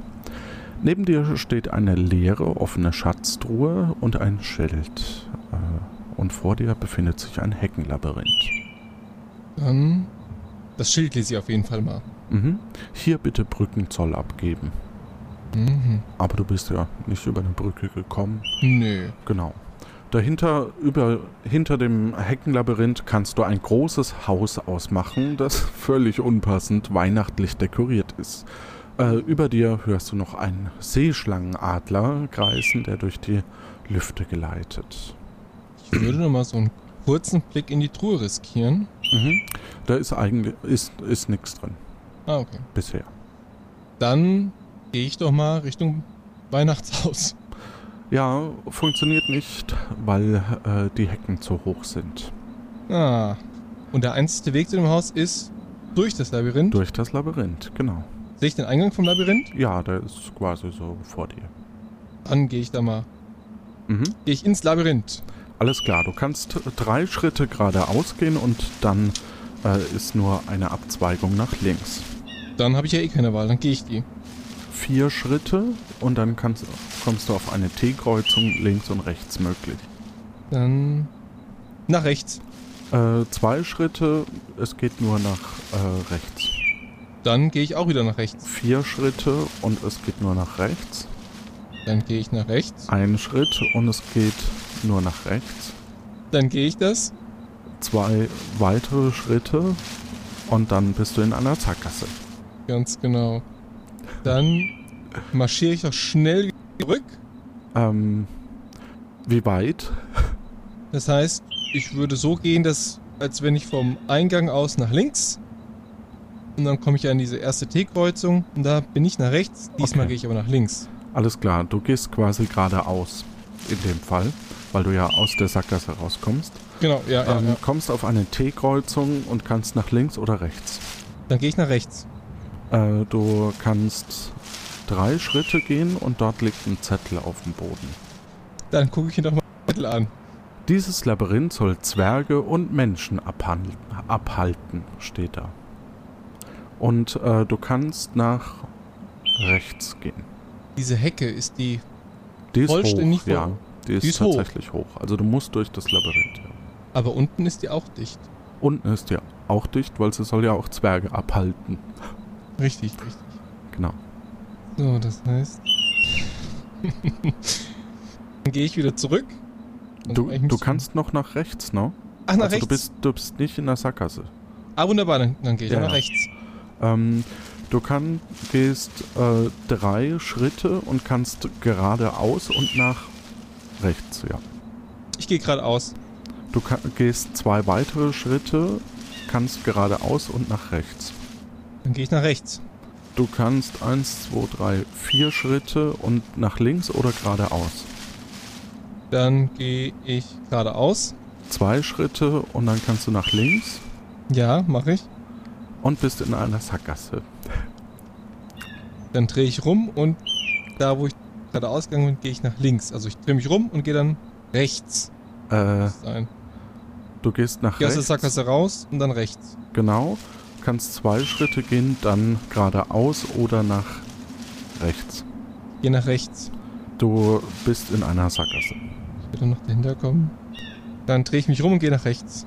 Neben dir steht eine leere, offene Schatztruhe und ein Schild. Äh, Und vor dir befindet sich ein Heckenlabyrinth. Dann das Schild lese ich auf jeden Fall mal. Mhm. Hier bitte Brückenzoll abgeben. Mhm. Aber du bist ja nicht über eine Brücke gekommen. Nö. Genau. Dahinter, über, hinter dem Heckenlabyrinth kannst du ein großes Haus ausmachen, das völlig unpassend weihnachtlich dekoriert ist. Äh, über dir hörst du noch einen Seeschlangenadler kreisen, der durch die Lüfte geleitet. Ich würde noch mal so einen kurzen Blick in die Truhe riskieren. Mhm. Da ist eigentlich ist, ist nichts drin. Ah, okay. Bisher. Dann gehe ich doch mal Richtung Weihnachtshaus. Ja, funktioniert nicht, weil äh, die Hecken zu hoch sind. Ah. Und der einzige Weg zu dem Haus ist durch das Labyrinth? Durch das Labyrinth, genau. Sehe ich den Eingang vom Labyrinth? Ja, der ist quasi so vor dir. Dann gehe ich da mal. Mhm. Gehe ich ins Labyrinth. Alles klar, du kannst drei Schritte geradeaus gehen und dann äh, ist nur eine Abzweigung nach links. Dann habe ich ja eh keine Wahl, dann gehe ich die. Vier Schritte und dann kannst, kommst du auf eine T-Kreuzung links und rechts möglich. Dann nach rechts. Äh, zwei Schritte, es geht nur nach äh, rechts. Dann gehe ich auch wieder nach rechts. Vier Schritte und es geht nur nach rechts. Dann gehe ich nach rechts. Ein Schritt und es geht nur nach rechts. Dann gehe ich das. Zwei weitere Schritte und dann bist du in einer Sackgasse. Ganz genau. Dann marschiere ich auch schnell zurück. Ähm, wie weit? Das heißt, ich würde so gehen, dass, als wenn ich vom Eingang aus nach links und dann komme ich an diese erste T-Kreuzung und da bin ich nach rechts. Diesmal Okay. gehe ich aber nach links. Alles klar, du gehst quasi geradeaus. In dem Fall, weil du ja aus der Sackgasse rauskommst. Genau, ja, ja, ähm, ja. Kommst auf eine T-Kreuzung und kannst nach links oder rechts. Dann gehe ich nach rechts. Äh, du kannst drei Schritte gehen und dort liegt ein Zettel auf dem Boden. Dann gucke ich ihn doch mal den Zettel an. Dieses Labyrinth soll Zwerge und Menschen abhalten, steht da. Und äh, du kannst nach rechts gehen. Diese Hecke ist die Die ist vollständig hoch, ja. Hoch. Die ist, Die ist hoch. tatsächlich hoch. Also du musst durch das Labyrinth. Ja. Aber unten ist die auch dicht. Unten ist ja auch dicht, weil sie soll ja auch Zwerge abhalten. Richtig, richtig. Genau. So, das heißt. Dann gehe ich wieder zurück. Also Du, du kannst noch nach rechts, ne? Ach, nach also rechts. Du bist, du bist nicht in der Sackgasse. Ah, wunderbar, dann, dann gehe ich Ja, nach rechts. Ähm, du kann, gehst äh, drei Schritte und kannst geradeaus und nach rechts, ja. Ich gehe geradeaus. Du gehst zwei weitere Schritte, kannst geradeaus und nach rechts. Dann gehe ich nach rechts. Du kannst eins, zwei, drei, vier Schritte und nach links oder geradeaus. Dann gehe ich geradeaus. Zwei Schritte und dann kannst du nach links Ja, mache ich. und bist in einer Sackgasse. Dann drehe ich rum und da, wo ich geradeaus gegangen bin, gehe ich nach links. Also ich drehe mich rum und gehe dann rechts Äh, du gehst nach Gehe aus der rechts. Sackgasse raus und dann rechts. Genau. Kannst zwei Schritte gehen, dann geradeaus oder nach rechts. Gehe nach rechts. Du bist in einer Sackgasse. Ich will noch dahinter kommen. Dann drehe ich mich rum und gehe nach rechts.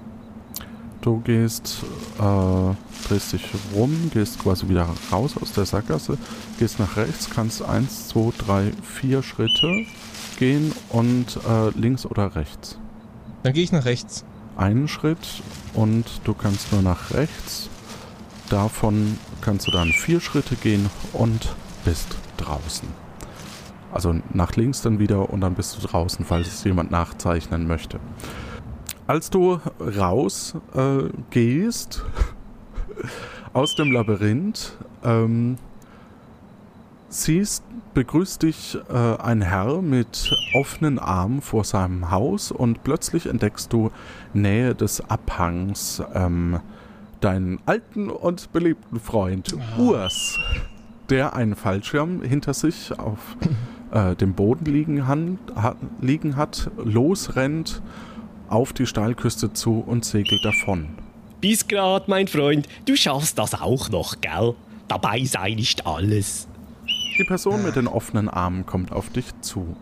Du gehst, äh, drehst dich rum, gehst quasi wieder raus aus der Sackgasse, gehst nach rechts, kannst eins, zwei, drei, vier Schritte gehen und äh, links oder rechts. Dann gehe ich nach rechts. Einen Schritt und du kannst nur nach rechts. Davon kannst du dann vier Schritte gehen und bist draußen. Also nach links dann wieder und dann bist du draußen, falls es jemand nachzeichnen möchte. Als du raus äh, aus dem Labyrinth, ähm, siehst, begrüßt dich äh, ein Herr mit offenen Armen vor seinem Haus und plötzlich entdeckst du Nähe des Abhangs ähm, deinen alten und beliebten Freund Urs, der einen Fallschirm hinter sich auf äh, dem Boden liegen, han, ha, liegen hat, losrennt auf die Steilküste zu und segelt davon. Bis grad, mein Freund. Du schaffst das auch noch, gell? Dabei sein ist alles. Die Person mit den offenen Armen kommt auf dich zu.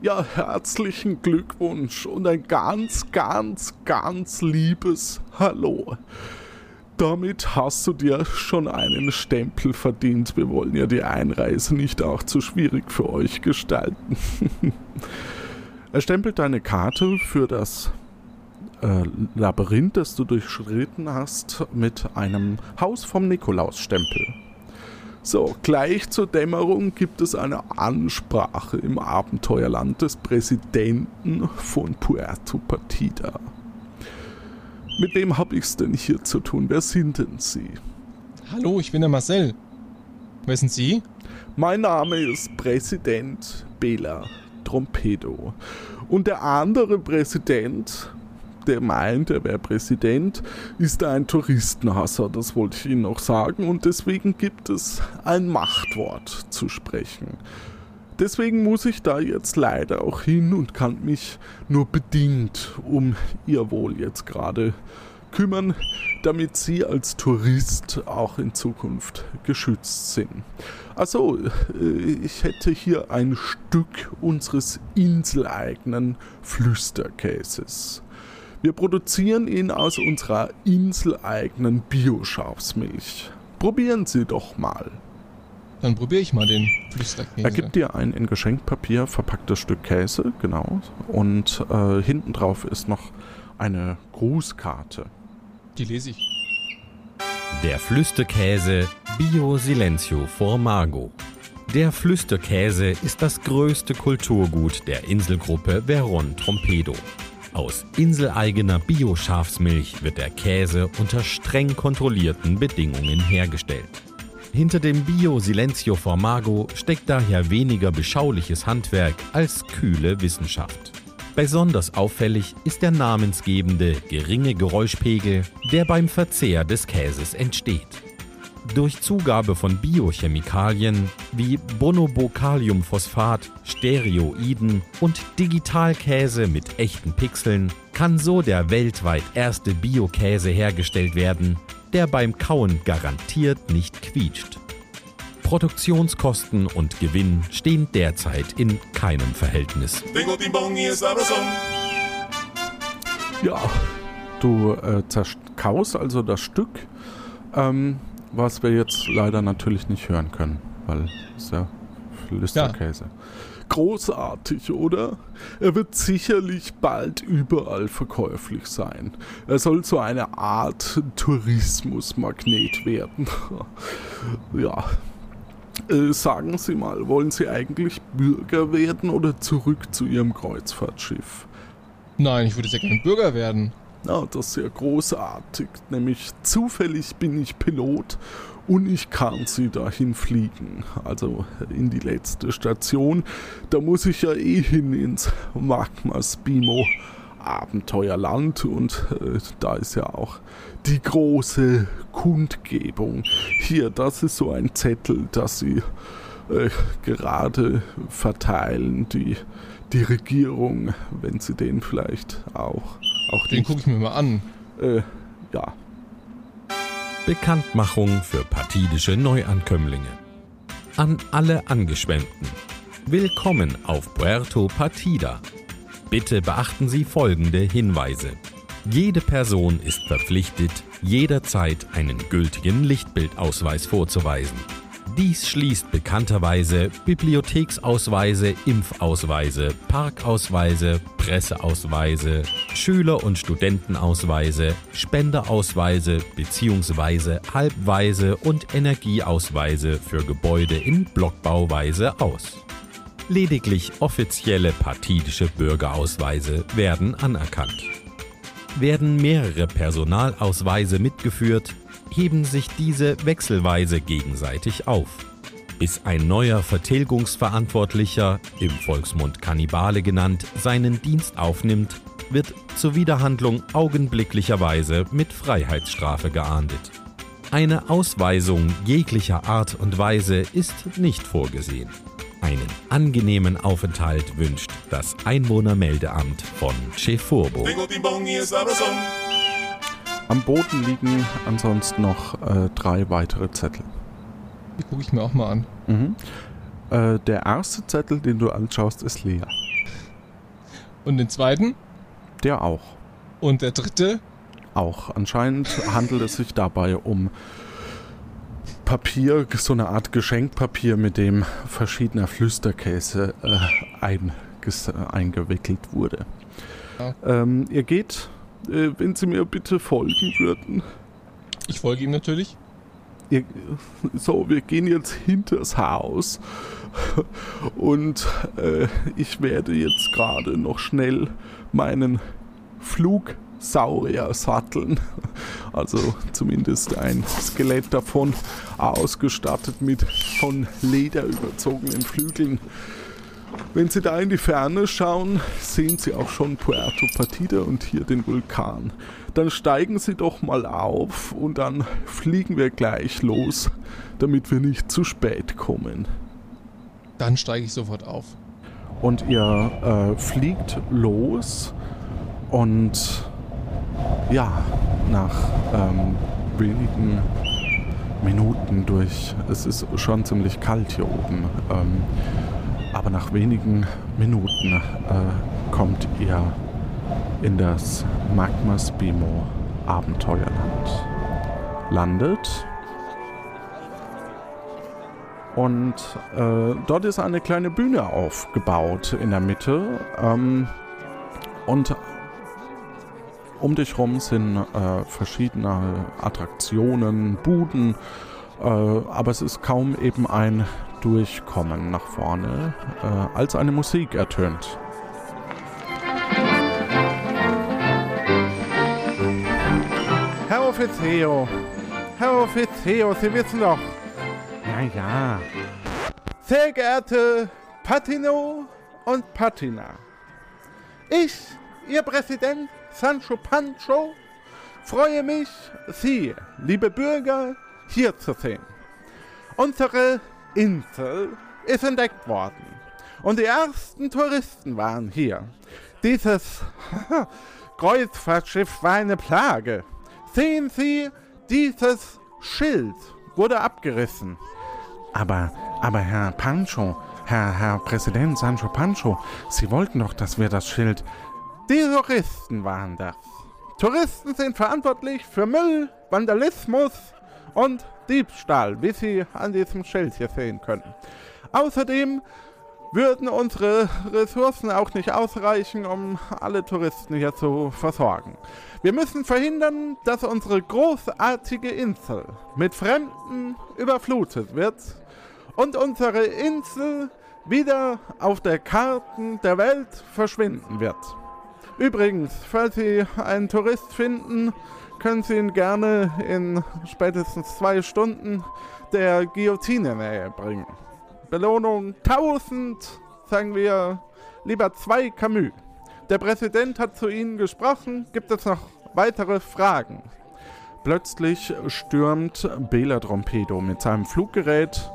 Ja, herzlichen Glückwunsch und ein ganz, ganz, ganz liebes Hallo. Damit hast du dir schon einen Stempel verdient. Wir wollen ja die Einreise nicht auch zu schwierig für euch gestalten. er stempelt deine Karte für das äh, Labyrinth, das du durchschritten hast, mit einem Haus vom Nikolausstempel. So, gleich zur Dämmerung gibt es eine Ansprache im Abenteuerland des Präsidenten von Puerto Partida. Mit wem hab ich's denn hier zu tun? Wer sind denn Sie? Hallo, ich bin der Marcel. Wer sind Sie? Mein Name ist Präsident Bela Trompedo. Und der andere Präsident, der meint, er wäre Präsident, ist ein Touristenhasser, das wollte ich Ihnen noch sagen. Und deswegen gibt es ein Machtwort zu sprechen. Deswegen muss ich da jetzt leider auch hin und kann mich nur bedingt um Ihr Wohl jetzt gerade kümmern, damit Sie als Tourist auch in Zukunft geschützt sind. Also, ich hätte hier ein Stück unseres inseleigenen Flüsterkäses. Wir produzieren ihn aus unserer inseleigenen Bio-Schafsmilch. Probieren Sie doch mal. Dann probiere ich mal den Flüsterkäse. Er gibt dir ein in Geschenkpapier verpacktes Stück Käse, genau. Und äh, hinten drauf ist noch eine Grußkarte. Die lese ich. Der Flüsterkäse Bio Silenzio Formago. Der Flüsterkäse ist das größte Kulturgut der Inselgruppe Veron Trompedo. Aus inseleigener Bio-Schafsmilch wird der Käse unter streng kontrollierten Bedingungen hergestellt. Hinter dem Bio Silenzio Formago steckt daher weniger beschauliches Handwerk als kühle Wissenschaft. Besonders auffällig ist der namensgebende geringe Geräuschpegel, der beim Verzehr des Käses entsteht. Durch Zugabe von Biochemikalien wie Bonobocaliumphosphat, Steroiden und Digitalkäse mit echten Pixeln kann so der weltweit erste Biokäse hergestellt werden, der beim Kauen garantiert nicht quietscht. Produktionskosten und Gewinn stehen derzeit in keinem Verhältnis. Ja, du äh, zerkaust also das Stück, ähm, was wir jetzt leider natürlich nicht hören können, weil es ja Flüsterkäse. Ja. Großartig, oder? Er wird sicherlich bald überall verkäuflich sein. Er soll so eine Art Tourismusmagnet werden. ja. Äh, sagen Sie mal, wollen Sie eigentlich Bürger werden oder zurück zu Ihrem Kreuzfahrtschiff? Nein, ich würde sehr gerne Bürger werden. Na, das ist ja großartig. Nämlich zufällig bin ich Pilot und ich kann sie dahin fliegen. Also in die letzte Station. Da muss ich ja eh hin ins Magmas Bimo Abenteuerland und äh, da ist ja auch die große Kundgebung. Hier, das ist so ein Zettel, das sie äh, gerade verteilen, die, die Regierung, wenn sie den vielleicht auch. Auch den gucke ich mir mal an. Äh, ja, Bekanntmachung für partidische Neuankömmlinge. An alle Angeschwemmten. Willkommen auf Puerto Partida. Bitte beachten Sie folgende Hinweise. Jede Person ist verpflichtet, jederzeit einen gültigen Lichtbildausweis vorzuweisen. Dies schließt bekannterweise Bibliotheksausweise, Impfausweise, Parkausweise, Presseausweise, Schüler- und Studentenausweise, Spenderausweise bzw. Halbweise und Energieausweise für Gebäude in Blockbauweise aus. Lediglich offizielle partidische Bürgerausweise werden anerkannt. Werden mehrere Personalausweise mitgeführt, heben sich diese wechselweise gegenseitig auf. Bis ein neuer Vertilgungsverantwortlicher, im Volksmund Kannibale genannt, seinen Dienst aufnimmt, wird zur Wiederhandlung augenblicklicherweise mit Freiheitsstrafe geahndet. Eine Ausweisung jeglicher Art und Weise ist nicht vorgesehen. Einen angenehmen Aufenthalt wünscht das Einwohnermeldeamt von Chefurbo. Am Boden liegen ansonsten noch äh, drei weitere Zettel. Die gucke ich mir auch mal an. Mhm. Äh, der erste Zettel, den du anschaust, ist leer. Und den zweiten? Der auch. Und der dritte? Auch. Anscheinend handelt es sich dabei um Papier, so eine Art Geschenkpapier, mit dem verschiedener Flüsterkäse äh, eingewickelt wurde. Ja. Ähm, ihr geht äh, wenn Sie mir bitte folgen würden. Ich folge ihm natürlich. So, wir gehen jetzt hinters Haus und äh, ich werde jetzt gerade noch schnell meinen Flug Saurier-Satteln. Also zumindest ein Skelett davon, ausgestattet mit von Leder überzogenen Flügeln. Wenn Sie da in die Ferne schauen, sehen Sie auch schon Puerto Partida und hier den Vulkan. Dann steigen Sie doch mal auf und dann fliegen wir gleich los, damit wir nicht zu spät kommen. Dann steige ich sofort auf. Und ihr äh, fliegt los und ja, nach ähm, wenigen Minuten durch, es ist schon ziemlich kalt hier oben, ähm, aber nach wenigen Minuten äh, kommt ihr in das Magma Spimo Abenteuerland. Landet und äh, dort ist eine kleine Bühne aufgebaut in der Mitte. Ähm, und um dich rum sind äh, verschiedene Attraktionen, Buden, äh, aber es ist kaum eben ein Durchkommen nach vorne, äh, als eine Musik ertönt. Herr Offizier, Herr Offizier, Sie wissen doch. Ja, ja. Sehr geehrte Patino und Patina. Ich, Ihr Präsident Sancho Pancho, freue mich, Sie, liebe Bürger, hier zu sehen. Unsere Insel ist entdeckt worden und die ersten Touristen waren hier. Dieses Kreuzfahrtschiff war eine Plage. Sehen Sie, dieses Schild wurde abgerissen. Aber, aber Herr Pancho, Herr, Herr Präsident Sancho Pancho, Sie wollten doch, dass wir das Schild die Touristen waren das. Touristen sind verantwortlich für Müll, Vandalismus und Diebstahl, wie Sie an diesem Schild hier sehen können. Außerdem würden unsere Ressourcen auch nicht ausreichen, um alle Touristen hier zu versorgen. Wir müssen verhindern, dass unsere großartige Insel mit Fremden überflutet wird und unsere Insel wieder auf der Karten der Welt verschwinden wird. Übrigens, falls Sie einen Tourist finden, können Sie ihn gerne in spätestens zwei Stunden der Guillotine näher bringen. Belohnung 1000, sagen wir lieber zwei Camus. Der Präsident hat zu Ihnen gesprochen. Gibt es noch weitere Fragen? Plötzlich stürmt Bela Trompedo mit seinem Fluggerät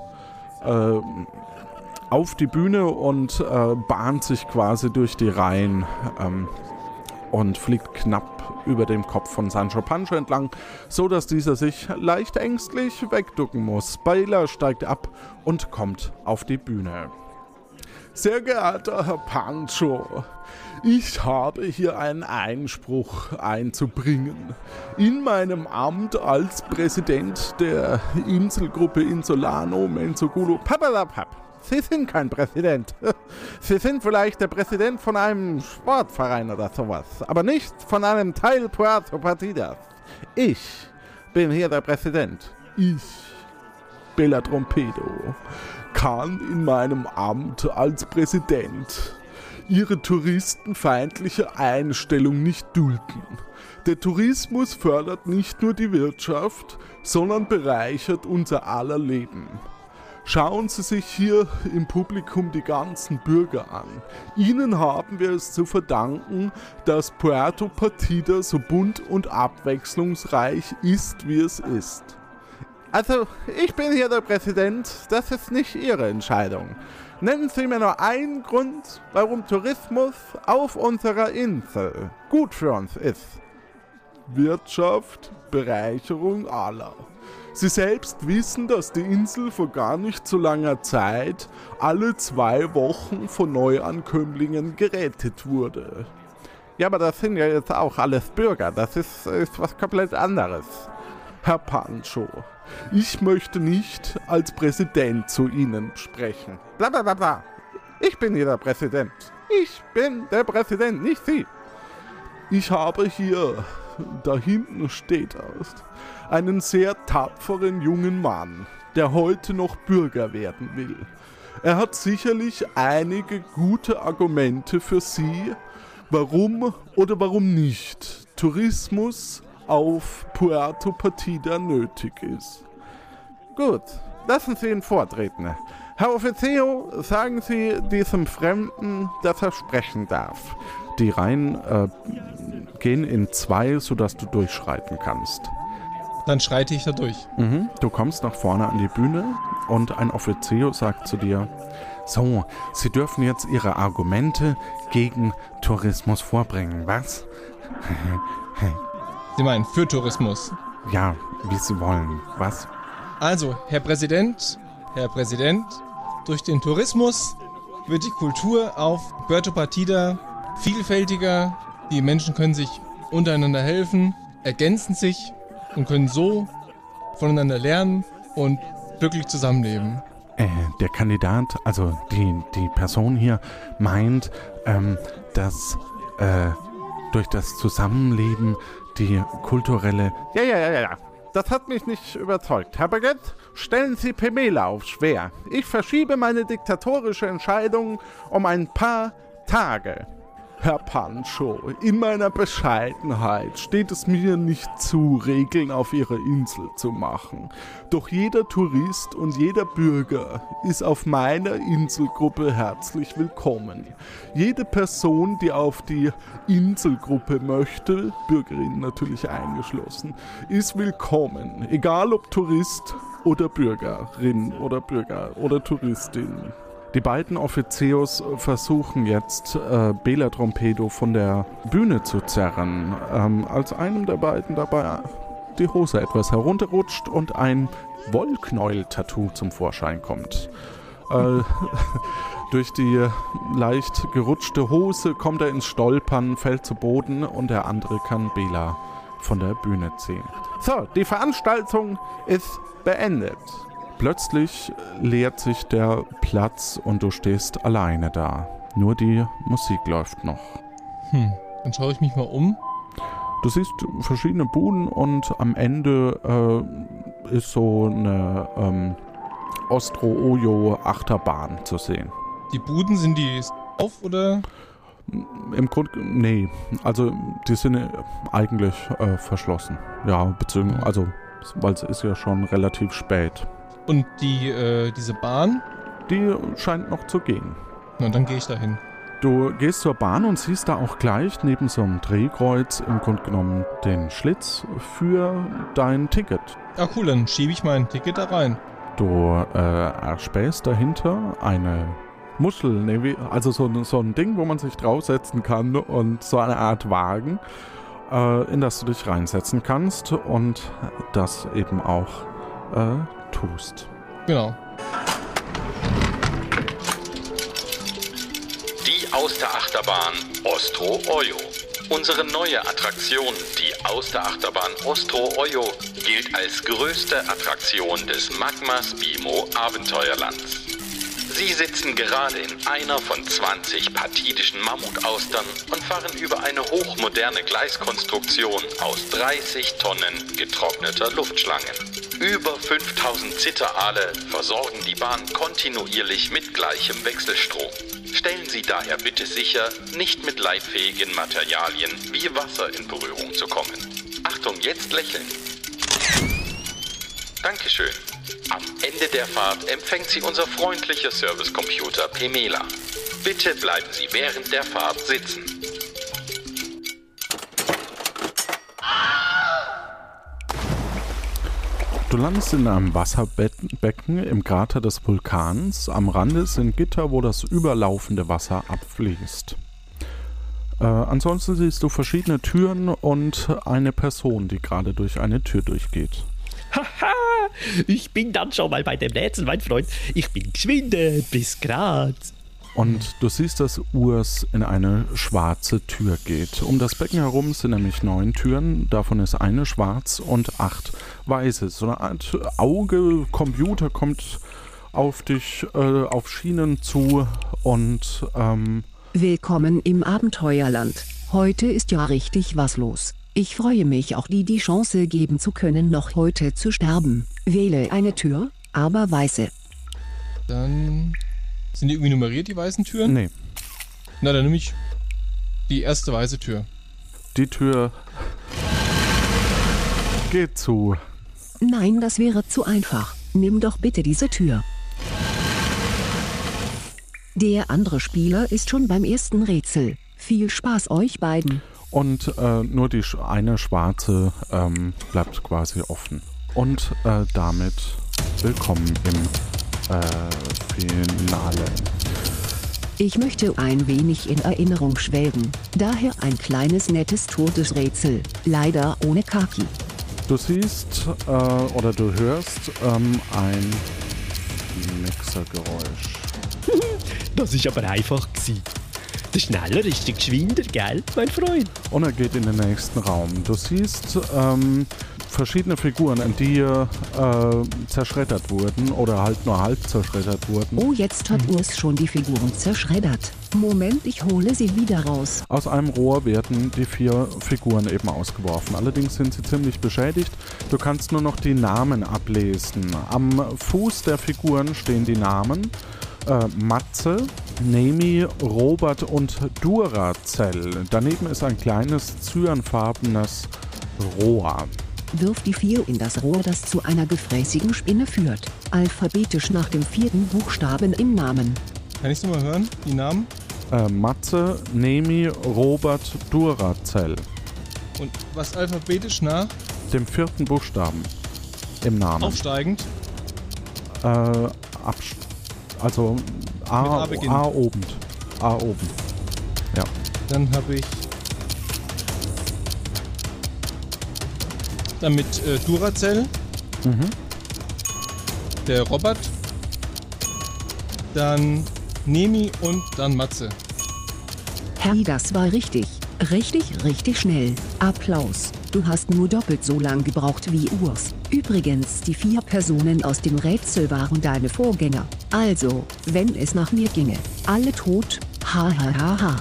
äh, auf die Bühne und äh, bahnt sich quasi durch die Reihen. Ähm, und fliegt knapp über dem Kopf von Sancho Pancho entlang, so dass dieser sich leicht ängstlich wegducken muss. Baylor steigt ab und kommt auf die Bühne. Sehr geehrter Herr Pancho, ich habe hier einen Einspruch einzubringen. In meinem Amt als Präsident der Inselgruppe Insolano Menzogulu Papalapap Sie sind kein Präsident. Sie sind vielleicht der Präsident von einem Sportverein oder sowas, aber nicht von einem Teil Puerto Partidas. Ich bin hier der Präsident. Ich, Bella Trompedo, kann in meinem Amt als Präsident ihre touristenfeindliche Einstellung nicht dulden. Der Tourismus fördert nicht nur die Wirtschaft, sondern bereichert unser aller Leben. Schauen Sie sich hier im Publikum die ganzen Bürger an. Ihnen haben wir es zu verdanken, dass Puerto Partida so bunt und abwechslungsreich ist, wie es ist. Also, ich bin hier der Präsident, das ist nicht Ihre Entscheidung. Nennen Sie mir nur einen Grund, warum Tourismus auf unserer Insel gut für uns ist. Wirtschaft, Bereicherung aller. Sie selbst wissen, dass die Insel vor gar nicht so langer Zeit alle zwei Wochen von Neuankömmlingen gerettet wurde. Ja, aber das sind ja jetzt auch alles Bürger. Das ist, ist was komplett anderes. Herr Pancho, ich möchte nicht als Präsident zu Ihnen sprechen. Blablabla. Ich bin hier der Präsident. Ich bin der Präsident, nicht Sie. Ich habe hier, da hinten steht das, einen sehr tapferen jungen Mann, der heute noch Bürger werden will. Er hat sicherlich einige gute Argumente für Sie, warum oder warum nicht Tourismus auf Puerto Partida nötig ist. Gut, lassen Sie ihn vortreten. Herr Officio, sagen Sie diesem Fremden, dass er sprechen darf. Die Reihen äh, gehen in zwei, sodass du durchschreiten kannst. Dann schreite ich da durch. Mhm. Du kommst nach vorne an die Bühne und ein Offizier sagt zu dir, so, Sie dürfen jetzt Ihre Argumente gegen Tourismus vorbringen, was? Sie meinen für Tourismus? Ja, wie Sie wollen, was? Also, Herr Präsident, Herr Präsident, durch den Tourismus wird die Kultur auf Puerto Partida vielfältiger. Die Menschen können sich untereinander helfen, ergänzen sich und können so voneinander lernen und glücklich zusammenleben. Äh, der Kandidat, also die, die Person hier, meint, ähm, dass äh, durch das Zusammenleben die kulturelle. Ja, ja, ja, ja. Das hat mich nicht überzeugt. Herr Baguette, stellen Sie Pemela aufs Schwer. Ich verschiebe meine diktatorische Entscheidung um ein paar Tage. Herr Pancho, in meiner Bescheidenheit steht es mir nicht zu, Regeln auf Ihrer Insel zu machen. Doch jeder Tourist und jeder Bürger ist auf meiner Inselgruppe herzlich willkommen. Jede Person, die auf die Inselgruppe möchte, Bürgerinnen natürlich eingeschlossen, ist willkommen, egal ob Tourist oder Bürgerin oder Bürger oder Touristin. Die beiden Offiziers versuchen jetzt, äh, Bela Trompedo von der Bühne zu zerren, ähm, als einem der beiden dabei die Hose etwas herunterrutscht und ein Wollknäuel-Tattoo zum Vorschein kommt. Äh, durch die leicht gerutschte Hose kommt er ins Stolpern, fällt zu Boden und der andere kann Bela von der Bühne ziehen. So, die Veranstaltung ist beendet. Plötzlich leert sich der Platz und du stehst alleine da. Nur die Musik läuft noch. Hm, dann schaue ich mich mal um. Du siehst verschiedene Buden und am Ende äh, ist so eine ähm, Ostro-Ojo-Achterbahn zu sehen. Die Buden sind die auf oder? Im Grunde, nee. Also die sind eigentlich äh, verschlossen. Ja, beziehungsweise, also, weil es ist ja schon relativ spät. Und die, äh, diese Bahn? Die scheint noch zu gehen. Na, dann gehe ich dahin. Du gehst zur Bahn und siehst da auch gleich neben so einem Drehkreuz im Grunde genommen den Schlitz für dein Ticket. Ah cool, dann schiebe ich mein Ticket da rein. Du äh, erspähst dahinter eine Muschel, ne, also so, so ein Ding, wo man sich draufsetzen kann und so eine Art Wagen, äh, in das du dich reinsetzen kannst und das eben auch äh, tust. Genau. Die Austerachterbahn Ostro Oyo. Unsere neue Attraktion, die Austerachterbahn Ostro Oyo, gilt als größte Attraktion des Magmas Bimo Abenteuerlands. Sie sitzen gerade in einer von 20 partidischen Mammutaustern und fahren über eine hochmoderne Gleiskonstruktion aus 30 Tonnen getrockneter Luftschlangen. Über 5000 Zitterale versorgen die Bahn kontinuierlich mit gleichem Wechselstrom. Stellen Sie daher bitte sicher, nicht mit leitfähigen Materialien wie Wasser in Berührung zu kommen. Achtung, jetzt lächeln. Dankeschön. Am Ende der Fahrt empfängt Sie unser freundlicher Servicecomputer Pemela. Bitte bleiben Sie während der Fahrt sitzen. Du landest in einem Wasserbecken im Krater des Vulkans. Am Rande sind Gitter, wo das überlaufende Wasser abfließt. Äh, ansonsten siehst du verschiedene Türen und eine Person, die gerade durch eine Tür durchgeht. Haha, ich bin dann schon mal bei dem Rätsel, mein Freund. Ich bin geschwinde, bis grad. Und du siehst, dass Urs in eine schwarze Tür geht. Um das Becken herum sind nämlich neun Türen. Davon ist eine schwarz und acht weiße. So eine Art Auge, Computer kommt auf dich, äh, auf Schienen zu und ähm, Willkommen im Abenteuerland. Heute ist ja richtig was los. Ich freue mich auch, dir die Chance geben zu können, noch heute zu sterben. Wähle eine Tür, aber weiße. Dann sind die irgendwie nummeriert, die weißen Türen? Nee. Na, dann nehme ich die erste weiße Tür. Die Tür geht zu. Nein, das wäre zu einfach. Nimm doch bitte diese Tür. Der andere Spieler ist schon beim ersten Rätsel. Viel Spaß euch beiden. Und äh, nur die sch- eine schwarze ähm, bleibt quasi offen. Und äh, damit willkommen im äh, Finale. Ich möchte ein wenig in Erinnerung schwelgen. Daher ein kleines nettes Todesrätsel. Leider ohne Kaki. Du siehst äh, oder du hörst ähm, ein Mixergeräusch. Das ist aber einfach gewesen. Der Schneller ist der Geschwinder, gell, mein Freund? Und er geht in den nächsten Raum. Du siehst ähm, verschiedene Figuren, die äh, zerschreddert wurden oder halt nur halb zerschreddert wurden. Oh, jetzt hat Urs schon die Figuren zerschreddert. Moment, ich hole sie wieder raus. Aus einem Rohr werden die vier Figuren eben ausgeworfen. Allerdings sind sie ziemlich beschädigt. Du kannst nur noch die Namen ablesen. Am Fuß der Figuren stehen die Namen. Äh, Matze, Nemi, Robert und Duracell. Daneben ist ein kleines cyanfarbenes Rohr. Wirf die vier in das Rohr, das zu einer gefräßigen Spinne führt. Alphabetisch nach dem vierten Buchstaben im Namen. Kann ich es mal hören? Die Namen? Äh, Matze, Nemi, Robert, Duracell. Und was alphabetisch nach? Dem vierten Buchstaben im Namen. Aufsteigend. Äh, abst also A, Mit A beginnen. A oben. A oben. Ja. Dann habe ich. Dann mit äh, Duracell. Mhm. Der Robert. Dann Nemi und dann Matze. Herr, das war richtig. Richtig, richtig schnell. Applaus. Du hast nur doppelt so lang gebraucht wie Urs. Übrigens, die vier Personen aus dem Rätsel waren deine Vorgänger. Also, wenn es nach mir ginge. Alle tot. Ha ha ha ha.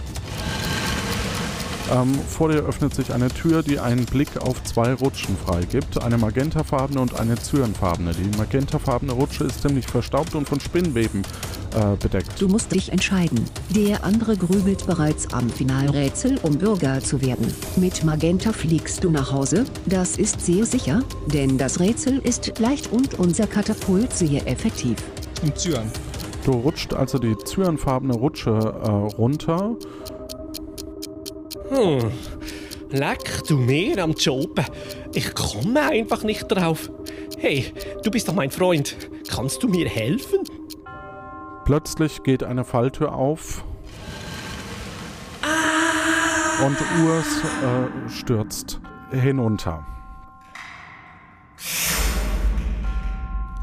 Ähm, vor dir öffnet sich eine Tür, die einen Blick auf zwei Rutschen freigibt. Eine magentafarbene und eine cyanfarbene. Die magentafarbene Rutsche ist ziemlich verstaubt und von Spinnweben äh, bedeckt. Du musst dich entscheiden. Der andere grübelt bereits am Finalrätsel, um Bürger zu werden. Mit Magenta fliegst du nach Hause. Das ist sehr sicher, denn das Rätsel ist leicht und unser Katapult sehr effektiv. Im Cyan. Du rutscht also die cyanfarbene Rutsche äh, runter. Hm. Leck, du mehr am Job. Ich komme einfach nicht drauf. Hey, du bist doch mein Freund. Kannst du mir helfen? Plötzlich geht eine Falltür auf. Und Urs äh, stürzt hinunter.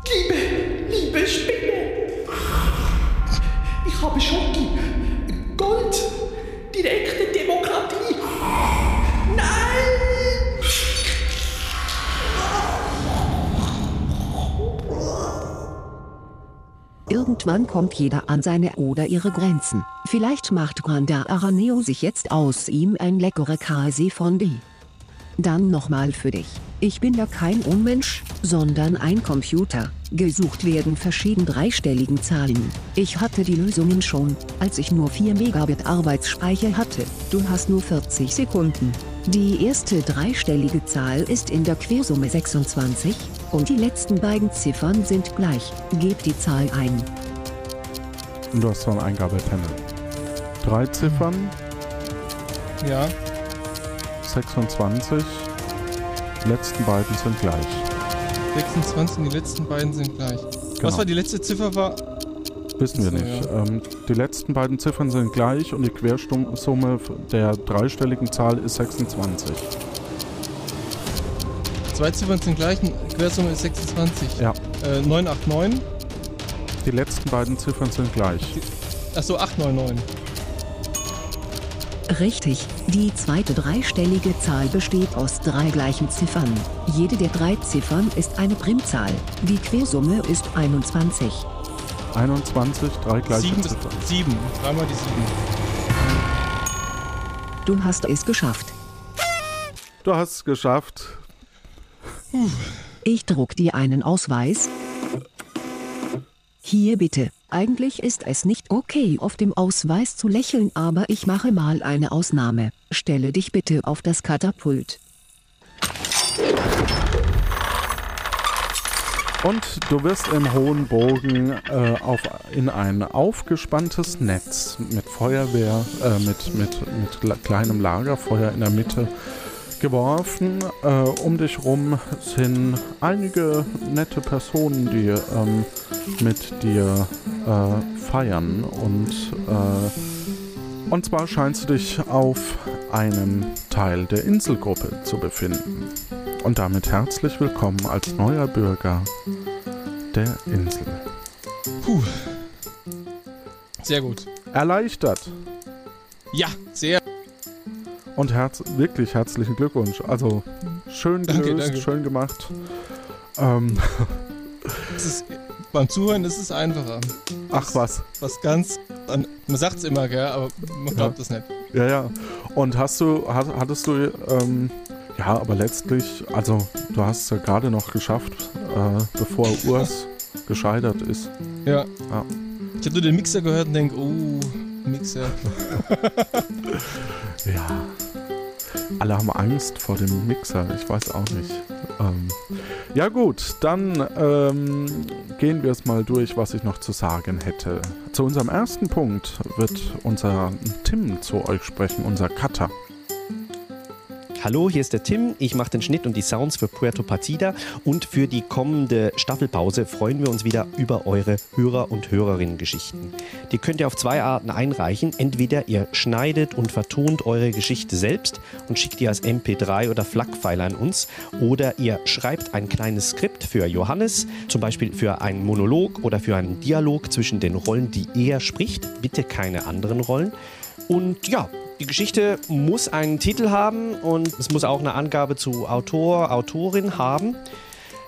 Liebe, liebe Spinne. Ich habe Schoki. Gold. Direkte Irgendwann kommt jeder an seine oder ihre Grenzen. Vielleicht macht Granda Araneo sich jetzt aus ihm ein leckere Kase Fondue. Dann nochmal für dich. Ich bin ja kein Unmensch, sondern ein Computer. Gesucht werden verschieden dreistelligen Zahlen. Ich hatte die Lösungen schon, als ich nur 4 Megabit Arbeitsspeicher hatte. Du hast nur 40 Sekunden. Die erste dreistellige Zahl ist in der Quersumme 26 und die letzten beiden Ziffern sind gleich. Gib die Zahl ein. Und du hast so ein Eingabepanel. Drei Ziffern, Ja. 26. Die letzten beiden sind gleich. 26 und die letzten beiden sind gleich. Was Genau. war die letzte Ziffer? War. Wissen wir nicht. ja. Ähm, die letzten beiden Ziffern sind gleich und die Quersumme der dreistelligen Zahl ist 26. Zwei Ziffern sind gleich, Quersumme ist 26. Ja. Äh, 989. Die letzten beiden Ziffern sind gleich. Achso, 899. Richtig, die zweite dreistellige Zahl besteht aus drei gleichen Ziffern. Jede der drei Ziffern ist eine Primzahl. Die Quersumme ist 21. 21, drei gleiche Sieben, Ziffern. sieben. Dreimal die sieben. Du hast es geschafft. Du hast es geschafft. Ich druck dir einen Ausweis. Hier bitte. Eigentlich ist es nicht okay, auf dem Ausweis zu lächeln, aber ich mache mal eine Ausnahme. Stelle dich bitte auf das Katapult. Und du wirst im hohen Bogen äh, auf, in ein aufgespanntes Netz mit Feuerwehr, äh, mit, mit, mit kleinem Lagerfeuer in der Mitte geworfen. Äh, um dich rum sind einige nette Personen, die ähm, mit dir äh, feiern. Und, äh, und zwar scheinst du dich auf einem Teil der Inselgruppe zu befinden. Und damit herzlich willkommen als neuer Bürger der Insel. Puh. Sehr gut. Erleichtert. Ja, sehr. Und herz wirklich herzlichen Glückwunsch. Also schön gelöst, danke, danke. schön gemacht. Ähm. Ist, beim Zuhören ist es einfacher. Ach was. Was ganz. Man sagt es immer, gell, aber man glaubt es ja. nicht. Ja, ja. Und hast du, hattest du ähm, ja, aber letztlich, also du hast es ja gerade noch geschafft, äh, bevor Urs gescheitert ist. Ja. ja. Ich habe nur den Mixer gehört und denke, oh, Mixer. ja. Alle haben Angst vor dem Mixer, ich weiß auch nicht. Ähm, ja gut, dann ähm, gehen wir es mal durch, was ich noch zu sagen hätte. Zu unserem ersten Punkt wird unser Tim zu euch sprechen, unser Cutter. Hallo, hier ist der Tim. Ich mache den Schnitt und die Sounds für Puerto Partida. Und für die kommende Staffelpause freuen wir uns wieder über eure Hörer- und Hörerinnen-Geschichten. Die könnt ihr auf zwei Arten einreichen. Entweder ihr schneidet und vertont eure Geschichte selbst und schickt die als MP3 oder FLAC-File an uns. Oder ihr schreibt ein kleines Skript für Johannes, zum Beispiel für einen Monolog oder für einen Dialog zwischen den Rollen, die er spricht. Bitte keine anderen Rollen. Und ja, die Geschichte muss einen Titel haben und es muss auch eine Angabe zu Autor, Autorin haben.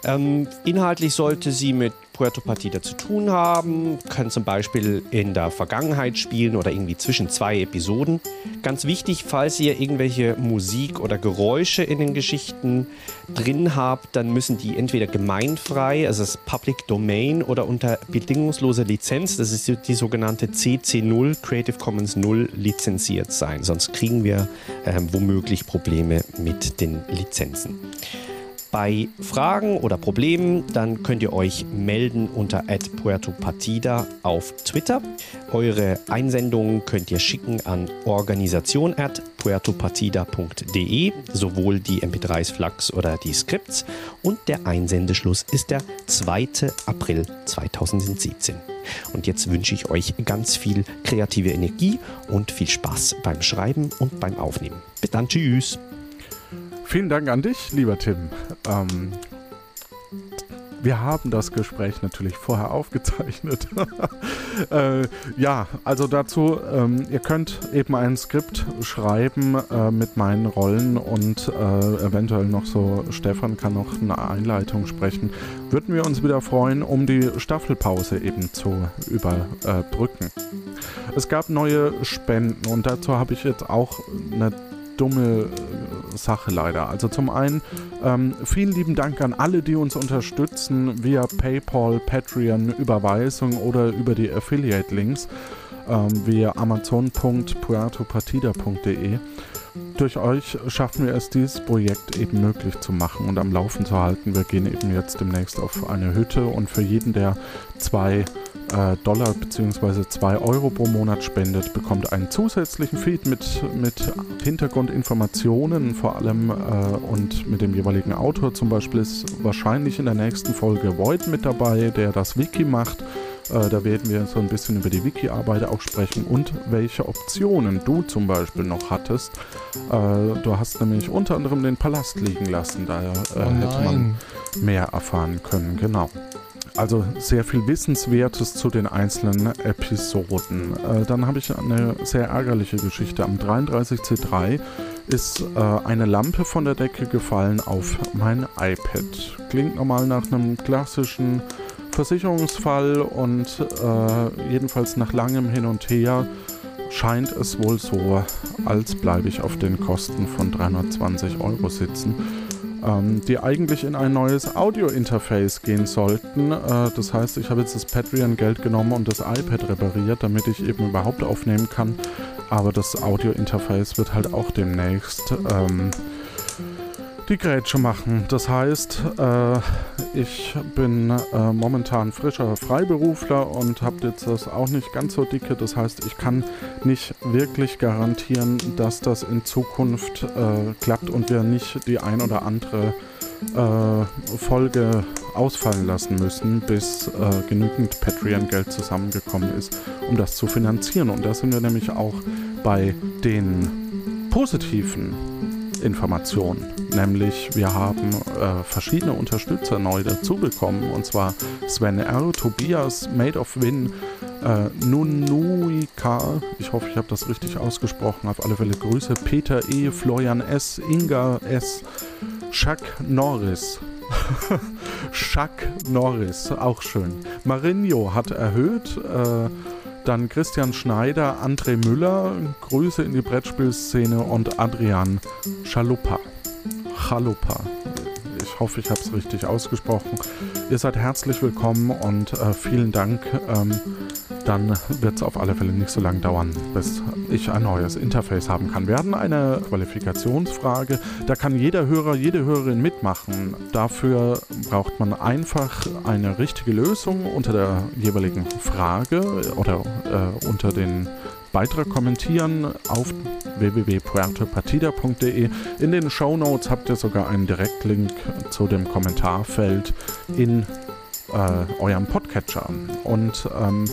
Ähm, inhaltlich sollte sie mit Puerto Partida zu tun haben, kann zum Beispiel in der Vergangenheit spielen oder irgendwie zwischen zwei Episoden. Ganz wichtig, falls ihr irgendwelche Musik oder Geräusche in den Geschichten drin habt, dann müssen die entweder gemeinfrei, also das Public Domain oder unter bedingungsloser Lizenz, das ist die sogenannte CC0, Creative Commons 0 lizenziert sein. Sonst kriegen wir äh, womöglich Probleme mit den Lizenzen. Bei Fragen oder Problemen, dann könnt ihr euch melden unter @puertopartida auf Twitter. Eure Einsendungen könnt ihr schicken an organisation@puertopartida.de, sowohl die MP3s, Flux oder die Skripts. Und der Einsendeschluss ist der 2. April 2017. Und jetzt wünsche ich euch ganz viel kreative Energie und viel Spaß beim Schreiben und beim Aufnehmen. Bis dann, tschüss. Vielen Dank an dich, lieber Tim. Ähm, wir haben das Gespräch natürlich vorher aufgezeichnet. äh, ja, also dazu, ähm, ihr könnt eben ein Skript schreiben äh, mit meinen Rollen und äh, eventuell noch so, Stefan kann noch eine Einleitung sprechen. Würden wir uns wieder freuen, um die Staffelpause eben zu überbrücken. Es gab neue Spenden und dazu habe ich jetzt auch eine dumme äh, Sache leider. Also zum einen ähm, vielen lieben Dank an alle, die uns unterstützen via PayPal, Patreon, Überweisung oder über die Affiliate-Links ähm, via amazon.puertopartida.de. Durch euch schaffen wir es, dieses Projekt eben möglich zu machen und am Laufen zu halten. Wir gehen eben jetzt demnächst auf eine Hütte und für jeden, der zwei äh, Dollar bzw. 2 Euro pro Monat spendet, bekommt einen zusätzlichen Feed mit, mit Hintergrundinformationen vor allem äh, und mit dem jeweiligen Autor. Zum Beispiel ist wahrscheinlich in der nächsten Folge Void mit dabei, der das Wiki macht. Äh, da werden wir so ein bisschen über die Wiki-Arbeit auch sprechen und welche Optionen du zum Beispiel noch hattest. Äh, du hast nämlich unter anderem den Palast liegen lassen, daher äh, oh hätte man mehr erfahren können. Genau. Also sehr viel Wissenswertes zu den einzelnen Episoden. Äh, dann habe ich eine sehr ärgerliche Geschichte. Am 33C3 ist äh, eine Lampe von der Decke gefallen auf mein iPad. Klingt normal nach einem klassischen Versicherungsfall und äh, jedenfalls nach langem Hin und Her scheint es wohl so, als bleibe ich auf den Kosten von 320 Euro sitzen. ähm, die eigentlich in ein neues Audio-Interface gehen sollten. Äh, das heißt, ich habe jetzt das Patreon-Geld genommen und das iPad repariert, damit ich eben überhaupt aufnehmen kann. Aber das Audio-Interface wird halt auch demnächst ähm, die Grätsche machen. Das heißt, äh, ich bin äh, momentan frischer Freiberufler und habe jetzt das auch nicht ganz so dicke. Das heißt, ich kann nicht wirklich garantieren, dass das in Zukunft äh, klappt und wir nicht die ein oder andere äh, Folge ausfallen lassen müssen, bis äh, genügend Patreon-Geld zusammengekommen ist, um das zu finanzieren. Und da sind wir nämlich auch bei den positiven Informationen. Nämlich wir haben äh, verschiedene Unterstützer neu dazu bekommen. Und zwar Sven R., Tobias, Made of Win, äh, Nunuika, ich hoffe, ich habe das richtig ausgesprochen. Auf alle Fälle Grüße. Peter E., Florian S., Inga S., Chuck Norris. Chuck Norris, auch schön. Marinho hat erhöht. Äh, dann Christian Schneider, André Müller, Grüße in die Brettspielszene und Adrian Chalupa. Chalupa. Ich hoffe, ich habe es richtig ausgesprochen. Ihr seid herzlich willkommen und äh, vielen Dank. Ähm, dann wird es auf alle Fälle nicht so lange dauern, bis ich ein neues Interface haben kann. Wir hatten eine Qualifikationsfrage. Da kann jeder Hörer, jede Hörerin mitmachen. Dafür braucht man einfach eine richtige Lösung unter der jeweiligen Frage oder äh, unter den Beitrag kommentieren auf www.puertopartida.de. In den Show Notes habt ihr sogar einen Direktlink zu dem Kommentarfeld in äh, eurem Podcatcher. Und ähm,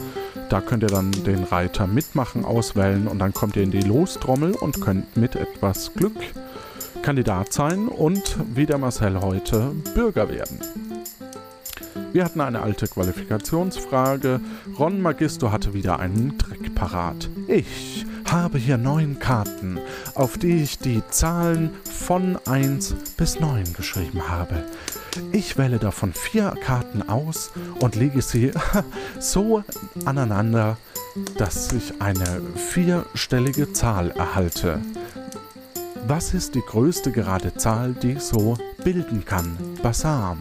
da könnt ihr dann den Reiter mitmachen auswählen und dann kommt ihr in die Lostrommel und könnt mit etwas Glück Kandidat sein und wie der Marcel heute Bürger werden. Wir hatten eine alte Qualifikationsfrage. Ron Magisto hatte wieder einen Trick parat. Ich habe hier neun Karten, auf die ich die Zahlen von 1 bis 9 geschrieben habe. Ich wähle davon vier Karten aus und lege sie so aneinander, dass ich eine vierstellige Zahl erhalte. Was ist die größte gerade Zahl, die ich so bilden kann? Basam.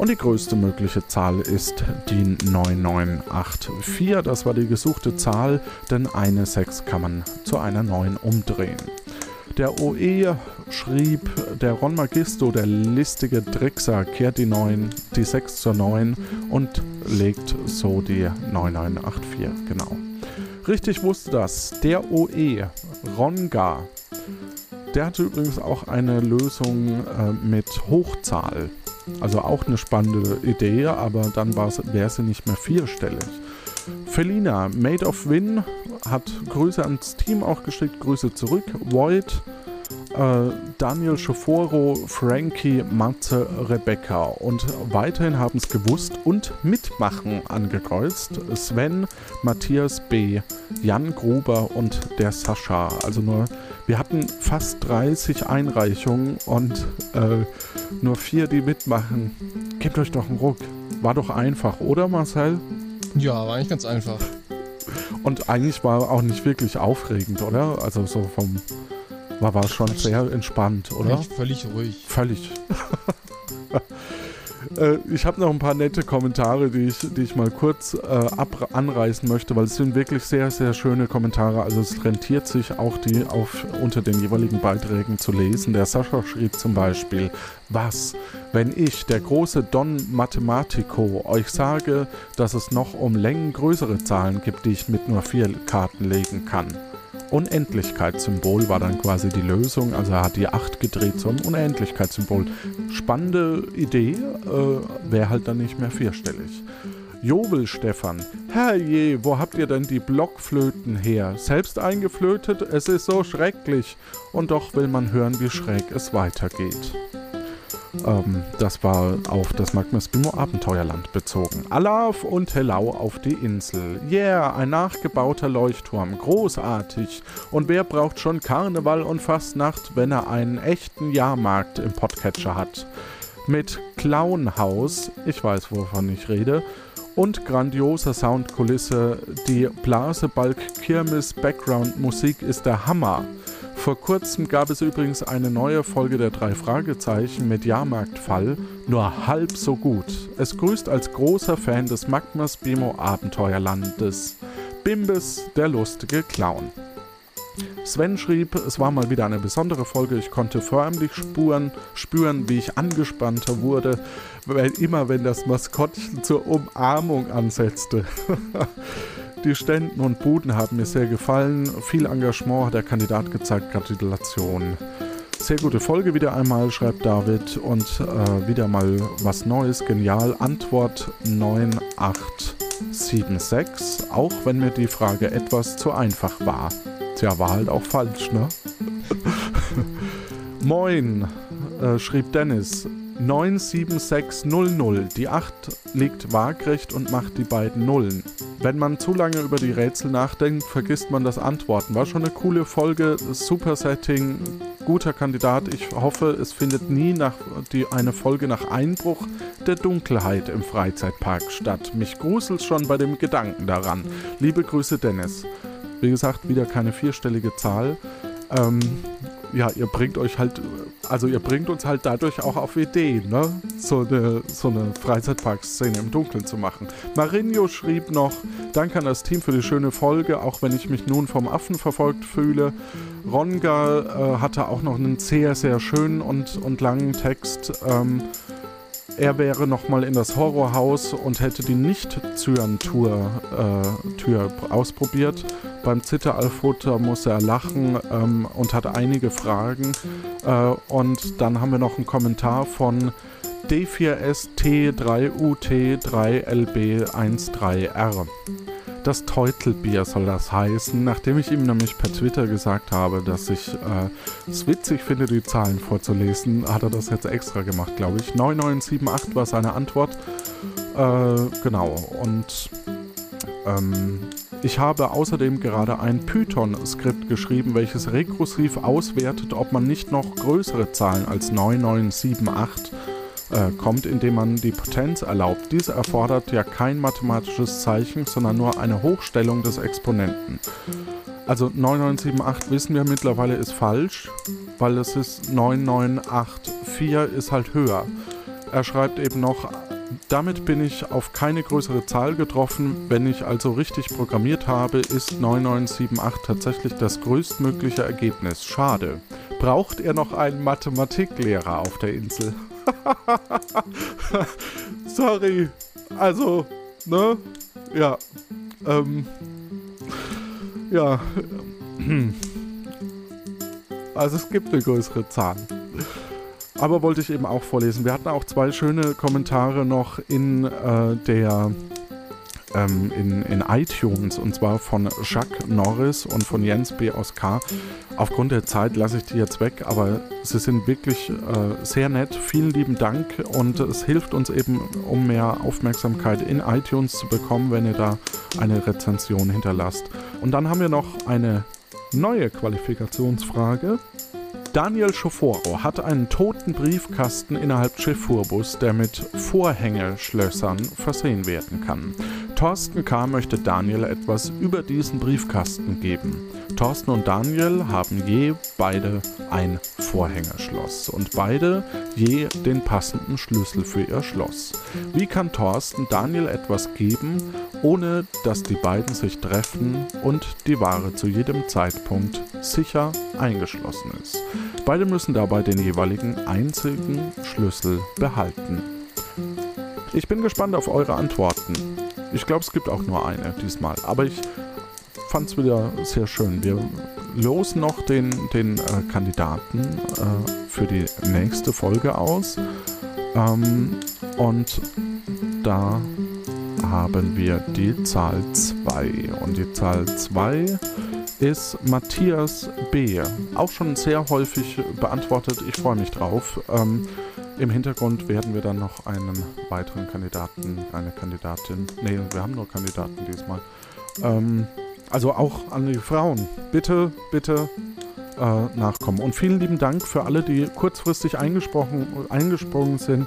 Und die größte mögliche Zahl ist die 9984. Das war die gesuchte Zahl, denn eine 6 kann man zu einer 9 umdrehen. Der OE schrieb, der Ron Magisto, der listige Trickser, kehrt die 9, die 6 zur 9 und legt so die 9984, genau. Richtig wusste das. Der OE, Ronga, der hatte übrigens auch eine Lösung äh, mit Hochzahl. Also auch eine spannende Idee, aber dann wäre sie nicht mehr vierstellig. Felina, Made of Win, hat Grüße ans Team auch geschickt, Grüße zurück. Void, Daniel Schoforo, Frankie, Matze, Rebecca. Und weiterhin haben es gewusst und mitmachen angekreuzt. Sven, Matthias B., Jan Gruber und der Sascha. Also nur, wir hatten fast 30 Einreichungen und äh, nur vier, die mitmachen. Gebt euch doch einen Ruck. War doch einfach, oder Marcel? Ja, war eigentlich ganz einfach. Und eigentlich war auch nicht wirklich aufregend, oder? Also so vom war, war schon sehr entspannt, oder? Völlig ruhig. Völlig. Äh, ich habe noch ein paar nette Kommentare, die ich, die ich mal kurz äh, anreißen möchte, weil es sind wirklich sehr, sehr schöne Kommentare. Also es rentiert sich auch, die auf, unter den jeweiligen Beiträgen zu lesen. Der Sascha schrieb zum Beispiel, was, wenn ich, der große Don Mathematico, euch sage, dass es noch um Längen größere Zahlen gibt, die ich mit nur vier Karten legen kann. Unendlichkeitssymbol war dann quasi die Lösung. Also er hat die 8 gedreht zum Unendlichkeitssymbol. Spannende Idee, äh, wäre halt dann nicht mehr vierstellig. Jobel Stefan, herrje, wo habt ihr denn die Blockflöten her? Selbst eingeflötet? Es ist so schrecklich. Und doch will man hören, wie schräg es weitergeht. Ähm, das war auf das Magnus Bimo Abenteuerland bezogen. Alaf und Hellau auf die Insel. Yeah, ein nachgebauter Leuchtturm. Großartig. Und wer braucht schon Karneval und Fastnacht, wenn er einen echten Jahrmarkt im Podcatcher hat? Mit Clownhaus, ich weiß, wovon ich rede, und grandioser Soundkulisse. Die Blasebalg Kirmes Background Musik ist der Hammer. Vor kurzem gab es übrigens eine neue Folge der drei Fragezeichen mit Jahrmarktfall, nur halb so gut. Es grüßt als großer Fan des Magmas Bimo Abenteuerlandes Bimbes, der lustige Clown. Sven schrieb, es war mal wieder eine besondere Folge. Ich konnte förmlich spuren, spüren, wie ich angespannter wurde, weil immer wenn das Maskottchen zur Umarmung ansetzte. Die Ständen und Buden haben mir sehr gefallen. Viel Engagement hat der Kandidat gezeigt. Gratulation. Sehr gute Folge wieder einmal, schreibt David. Und äh, wieder mal was Neues. Genial. Antwort 9876. Auch wenn mir die Frage etwas zu einfach war. Tja, war halt auch falsch, ne? Moin, äh, schrieb Dennis. 97600. Die 8 liegt waagrecht und macht die beiden Nullen. Wenn man zu lange über die Rätsel nachdenkt, vergisst man das Antworten. War schon eine coole Folge, super Setting, guter Kandidat. Ich hoffe, es findet nie nach die, eine Folge nach Einbruch der Dunkelheit im Freizeitpark statt. Mich gruselt schon bei dem Gedanken daran. Liebe Grüße, Dennis. Wie gesagt, wieder keine vierstellige Zahl. Ähm, ja, ihr bringt euch halt, also ihr bringt uns halt dadurch auch auf Ideen, ne? So eine, so eine Freizeitparkszene im Dunkeln zu machen. Marinho schrieb noch, danke an das Team für die schöne Folge, auch wenn ich mich nun vom Affen verfolgt fühle. Ronga äh, hatte auch noch einen sehr, sehr schönen und, und langen Text. Ähm, er wäre nochmal in das Horrorhaus und hätte die Nicht-Zyan-Tür äh, Tür ausprobiert. Beim Zitteralfutter muss er lachen ähm, und hat einige Fragen. Äh, und dann haben wir noch einen Kommentar von D4ST3UT3LB13R. Das Teutelbier soll das heißen, nachdem ich ihm nämlich per Twitter gesagt habe, dass ich äh, es witzig finde, die Zahlen vorzulesen, hat er das jetzt extra gemacht, glaube ich. 9978 war seine Antwort. Äh, genau, und ähm, ich habe außerdem gerade ein Python-Skript geschrieben, welches rekursiv auswertet, ob man nicht noch größere Zahlen als 9978 äh, kommt, indem man die Potenz erlaubt. Diese erfordert ja kein mathematisches Zeichen, sondern nur eine Hochstellung des Exponenten. Also 9978 wissen wir mittlerweile ist falsch, weil es ist 9984 ist halt höher. Er schreibt eben noch, damit bin ich auf keine größere Zahl getroffen. Wenn ich also richtig programmiert habe, ist 9978 tatsächlich das größtmögliche Ergebnis. Schade. Braucht er noch einen Mathematiklehrer auf der Insel? Sorry. Also, ne? Ja. Ähm. Ja. Also es gibt eine größere Zahl. Aber wollte ich eben auch vorlesen. Wir hatten auch zwei schöne Kommentare noch in äh, der ähm, in, in iTunes und zwar von Jacques Norris und von Jens B. aus K. Aufgrund der Zeit lasse ich die jetzt weg, aber sie sind wirklich äh, sehr nett. Vielen lieben Dank und es hilft uns eben, um mehr Aufmerksamkeit in iTunes zu bekommen, wenn ihr da eine Rezension hinterlasst. Und dann haben wir noch eine neue Qualifikationsfrage. Daniel Schoforo hat einen toten Briefkasten innerhalb Schifffurbus, der mit Vorhängeschlössern versehen werden kann. Thorsten K. möchte Daniel etwas über diesen Briefkasten geben. Thorsten und Daniel haben je beide ein Vorhängeschloss und beide je den passenden Schlüssel für ihr Schloss. Wie kann Thorsten Daniel etwas geben, ohne dass die beiden sich treffen und die Ware zu jedem Zeitpunkt sicher eingeschlossen ist? Beide müssen dabei den jeweiligen einzigen Schlüssel behalten. Ich bin gespannt auf eure Antworten. Ich glaube, es gibt auch nur eine diesmal. Aber ich fand es wieder sehr schön. Wir losen noch den, den äh, Kandidaten äh, für die nächste Folge aus. Ähm, und da haben wir die Zahl 2. Und die Zahl 2 ist Matthias B. Auch schon sehr häufig beantwortet. Ich freue mich drauf. Ähm, im Hintergrund werden wir dann noch einen weiteren Kandidaten, eine Kandidatin, nee, wir haben nur Kandidaten diesmal. Ähm, also auch an die Frauen. Bitte, bitte äh, nachkommen. Und vielen lieben Dank für alle, die kurzfristig eingesprungen sind.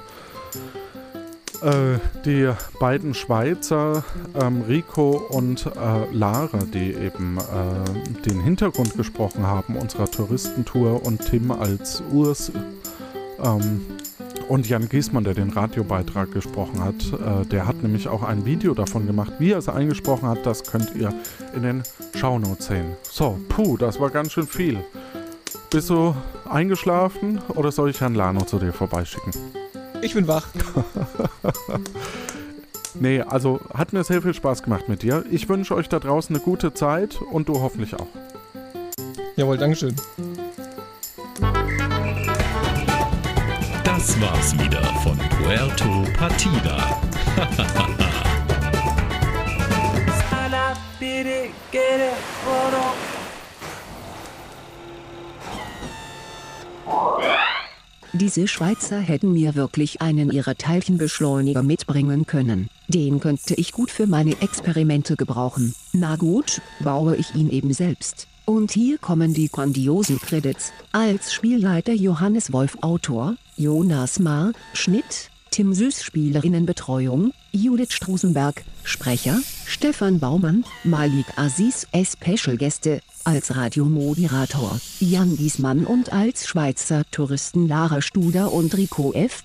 Äh, die beiden Schweizer, ähm, Rico und äh, Lara, die eben äh, den Hintergrund gesprochen haben unserer Touristentour und Tim als Urs ähm, und Jan Giesmann, der den Radiobeitrag gesprochen hat, äh, der hat nämlich auch ein Video davon gemacht, wie er es eingesprochen hat. Das könnt ihr in den Shownotes sehen. So, puh, das war ganz schön viel. Bist du eingeschlafen oder soll ich Herrn Lano zu dir vorbeischicken? Ich bin wach. nee, also hat mir sehr viel Spaß gemacht mit dir. Ich wünsche euch da draußen eine gute Zeit und du hoffentlich auch. Jawohl, Dankeschön. Das war's wieder von Puerto Partida. Diese Schweizer hätten mir wirklich einen ihrer Teilchenbeschleuniger mitbringen können. Den könnte ich gut für meine Experimente gebrauchen. Na gut, baue ich ihn eben selbst. Und hier kommen die grandiosen Credits. Als Spielleiter Johannes Wolf Autor, Jonas Maar, Schnitt, Tim Süß Spielerinnenbetreuung, Judith Strusenberg, Sprecher, Stefan Baumann, Malik Aziz Special Gäste, als Radiomoderator, Jan Giesmann und als Schweizer Touristen Lara Studer und Rico F.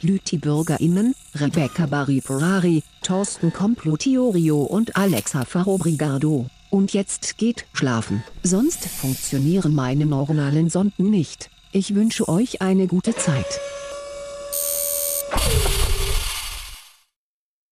Lüti BürgerInnen, Rebecca Barry Ferrari, Thorsten Complotiorio und Alexa Farobrigado. Und jetzt geht schlafen, sonst funktionieren meine neuronalen Sonden nicht. Ich wünsche euch eine gute Zeit.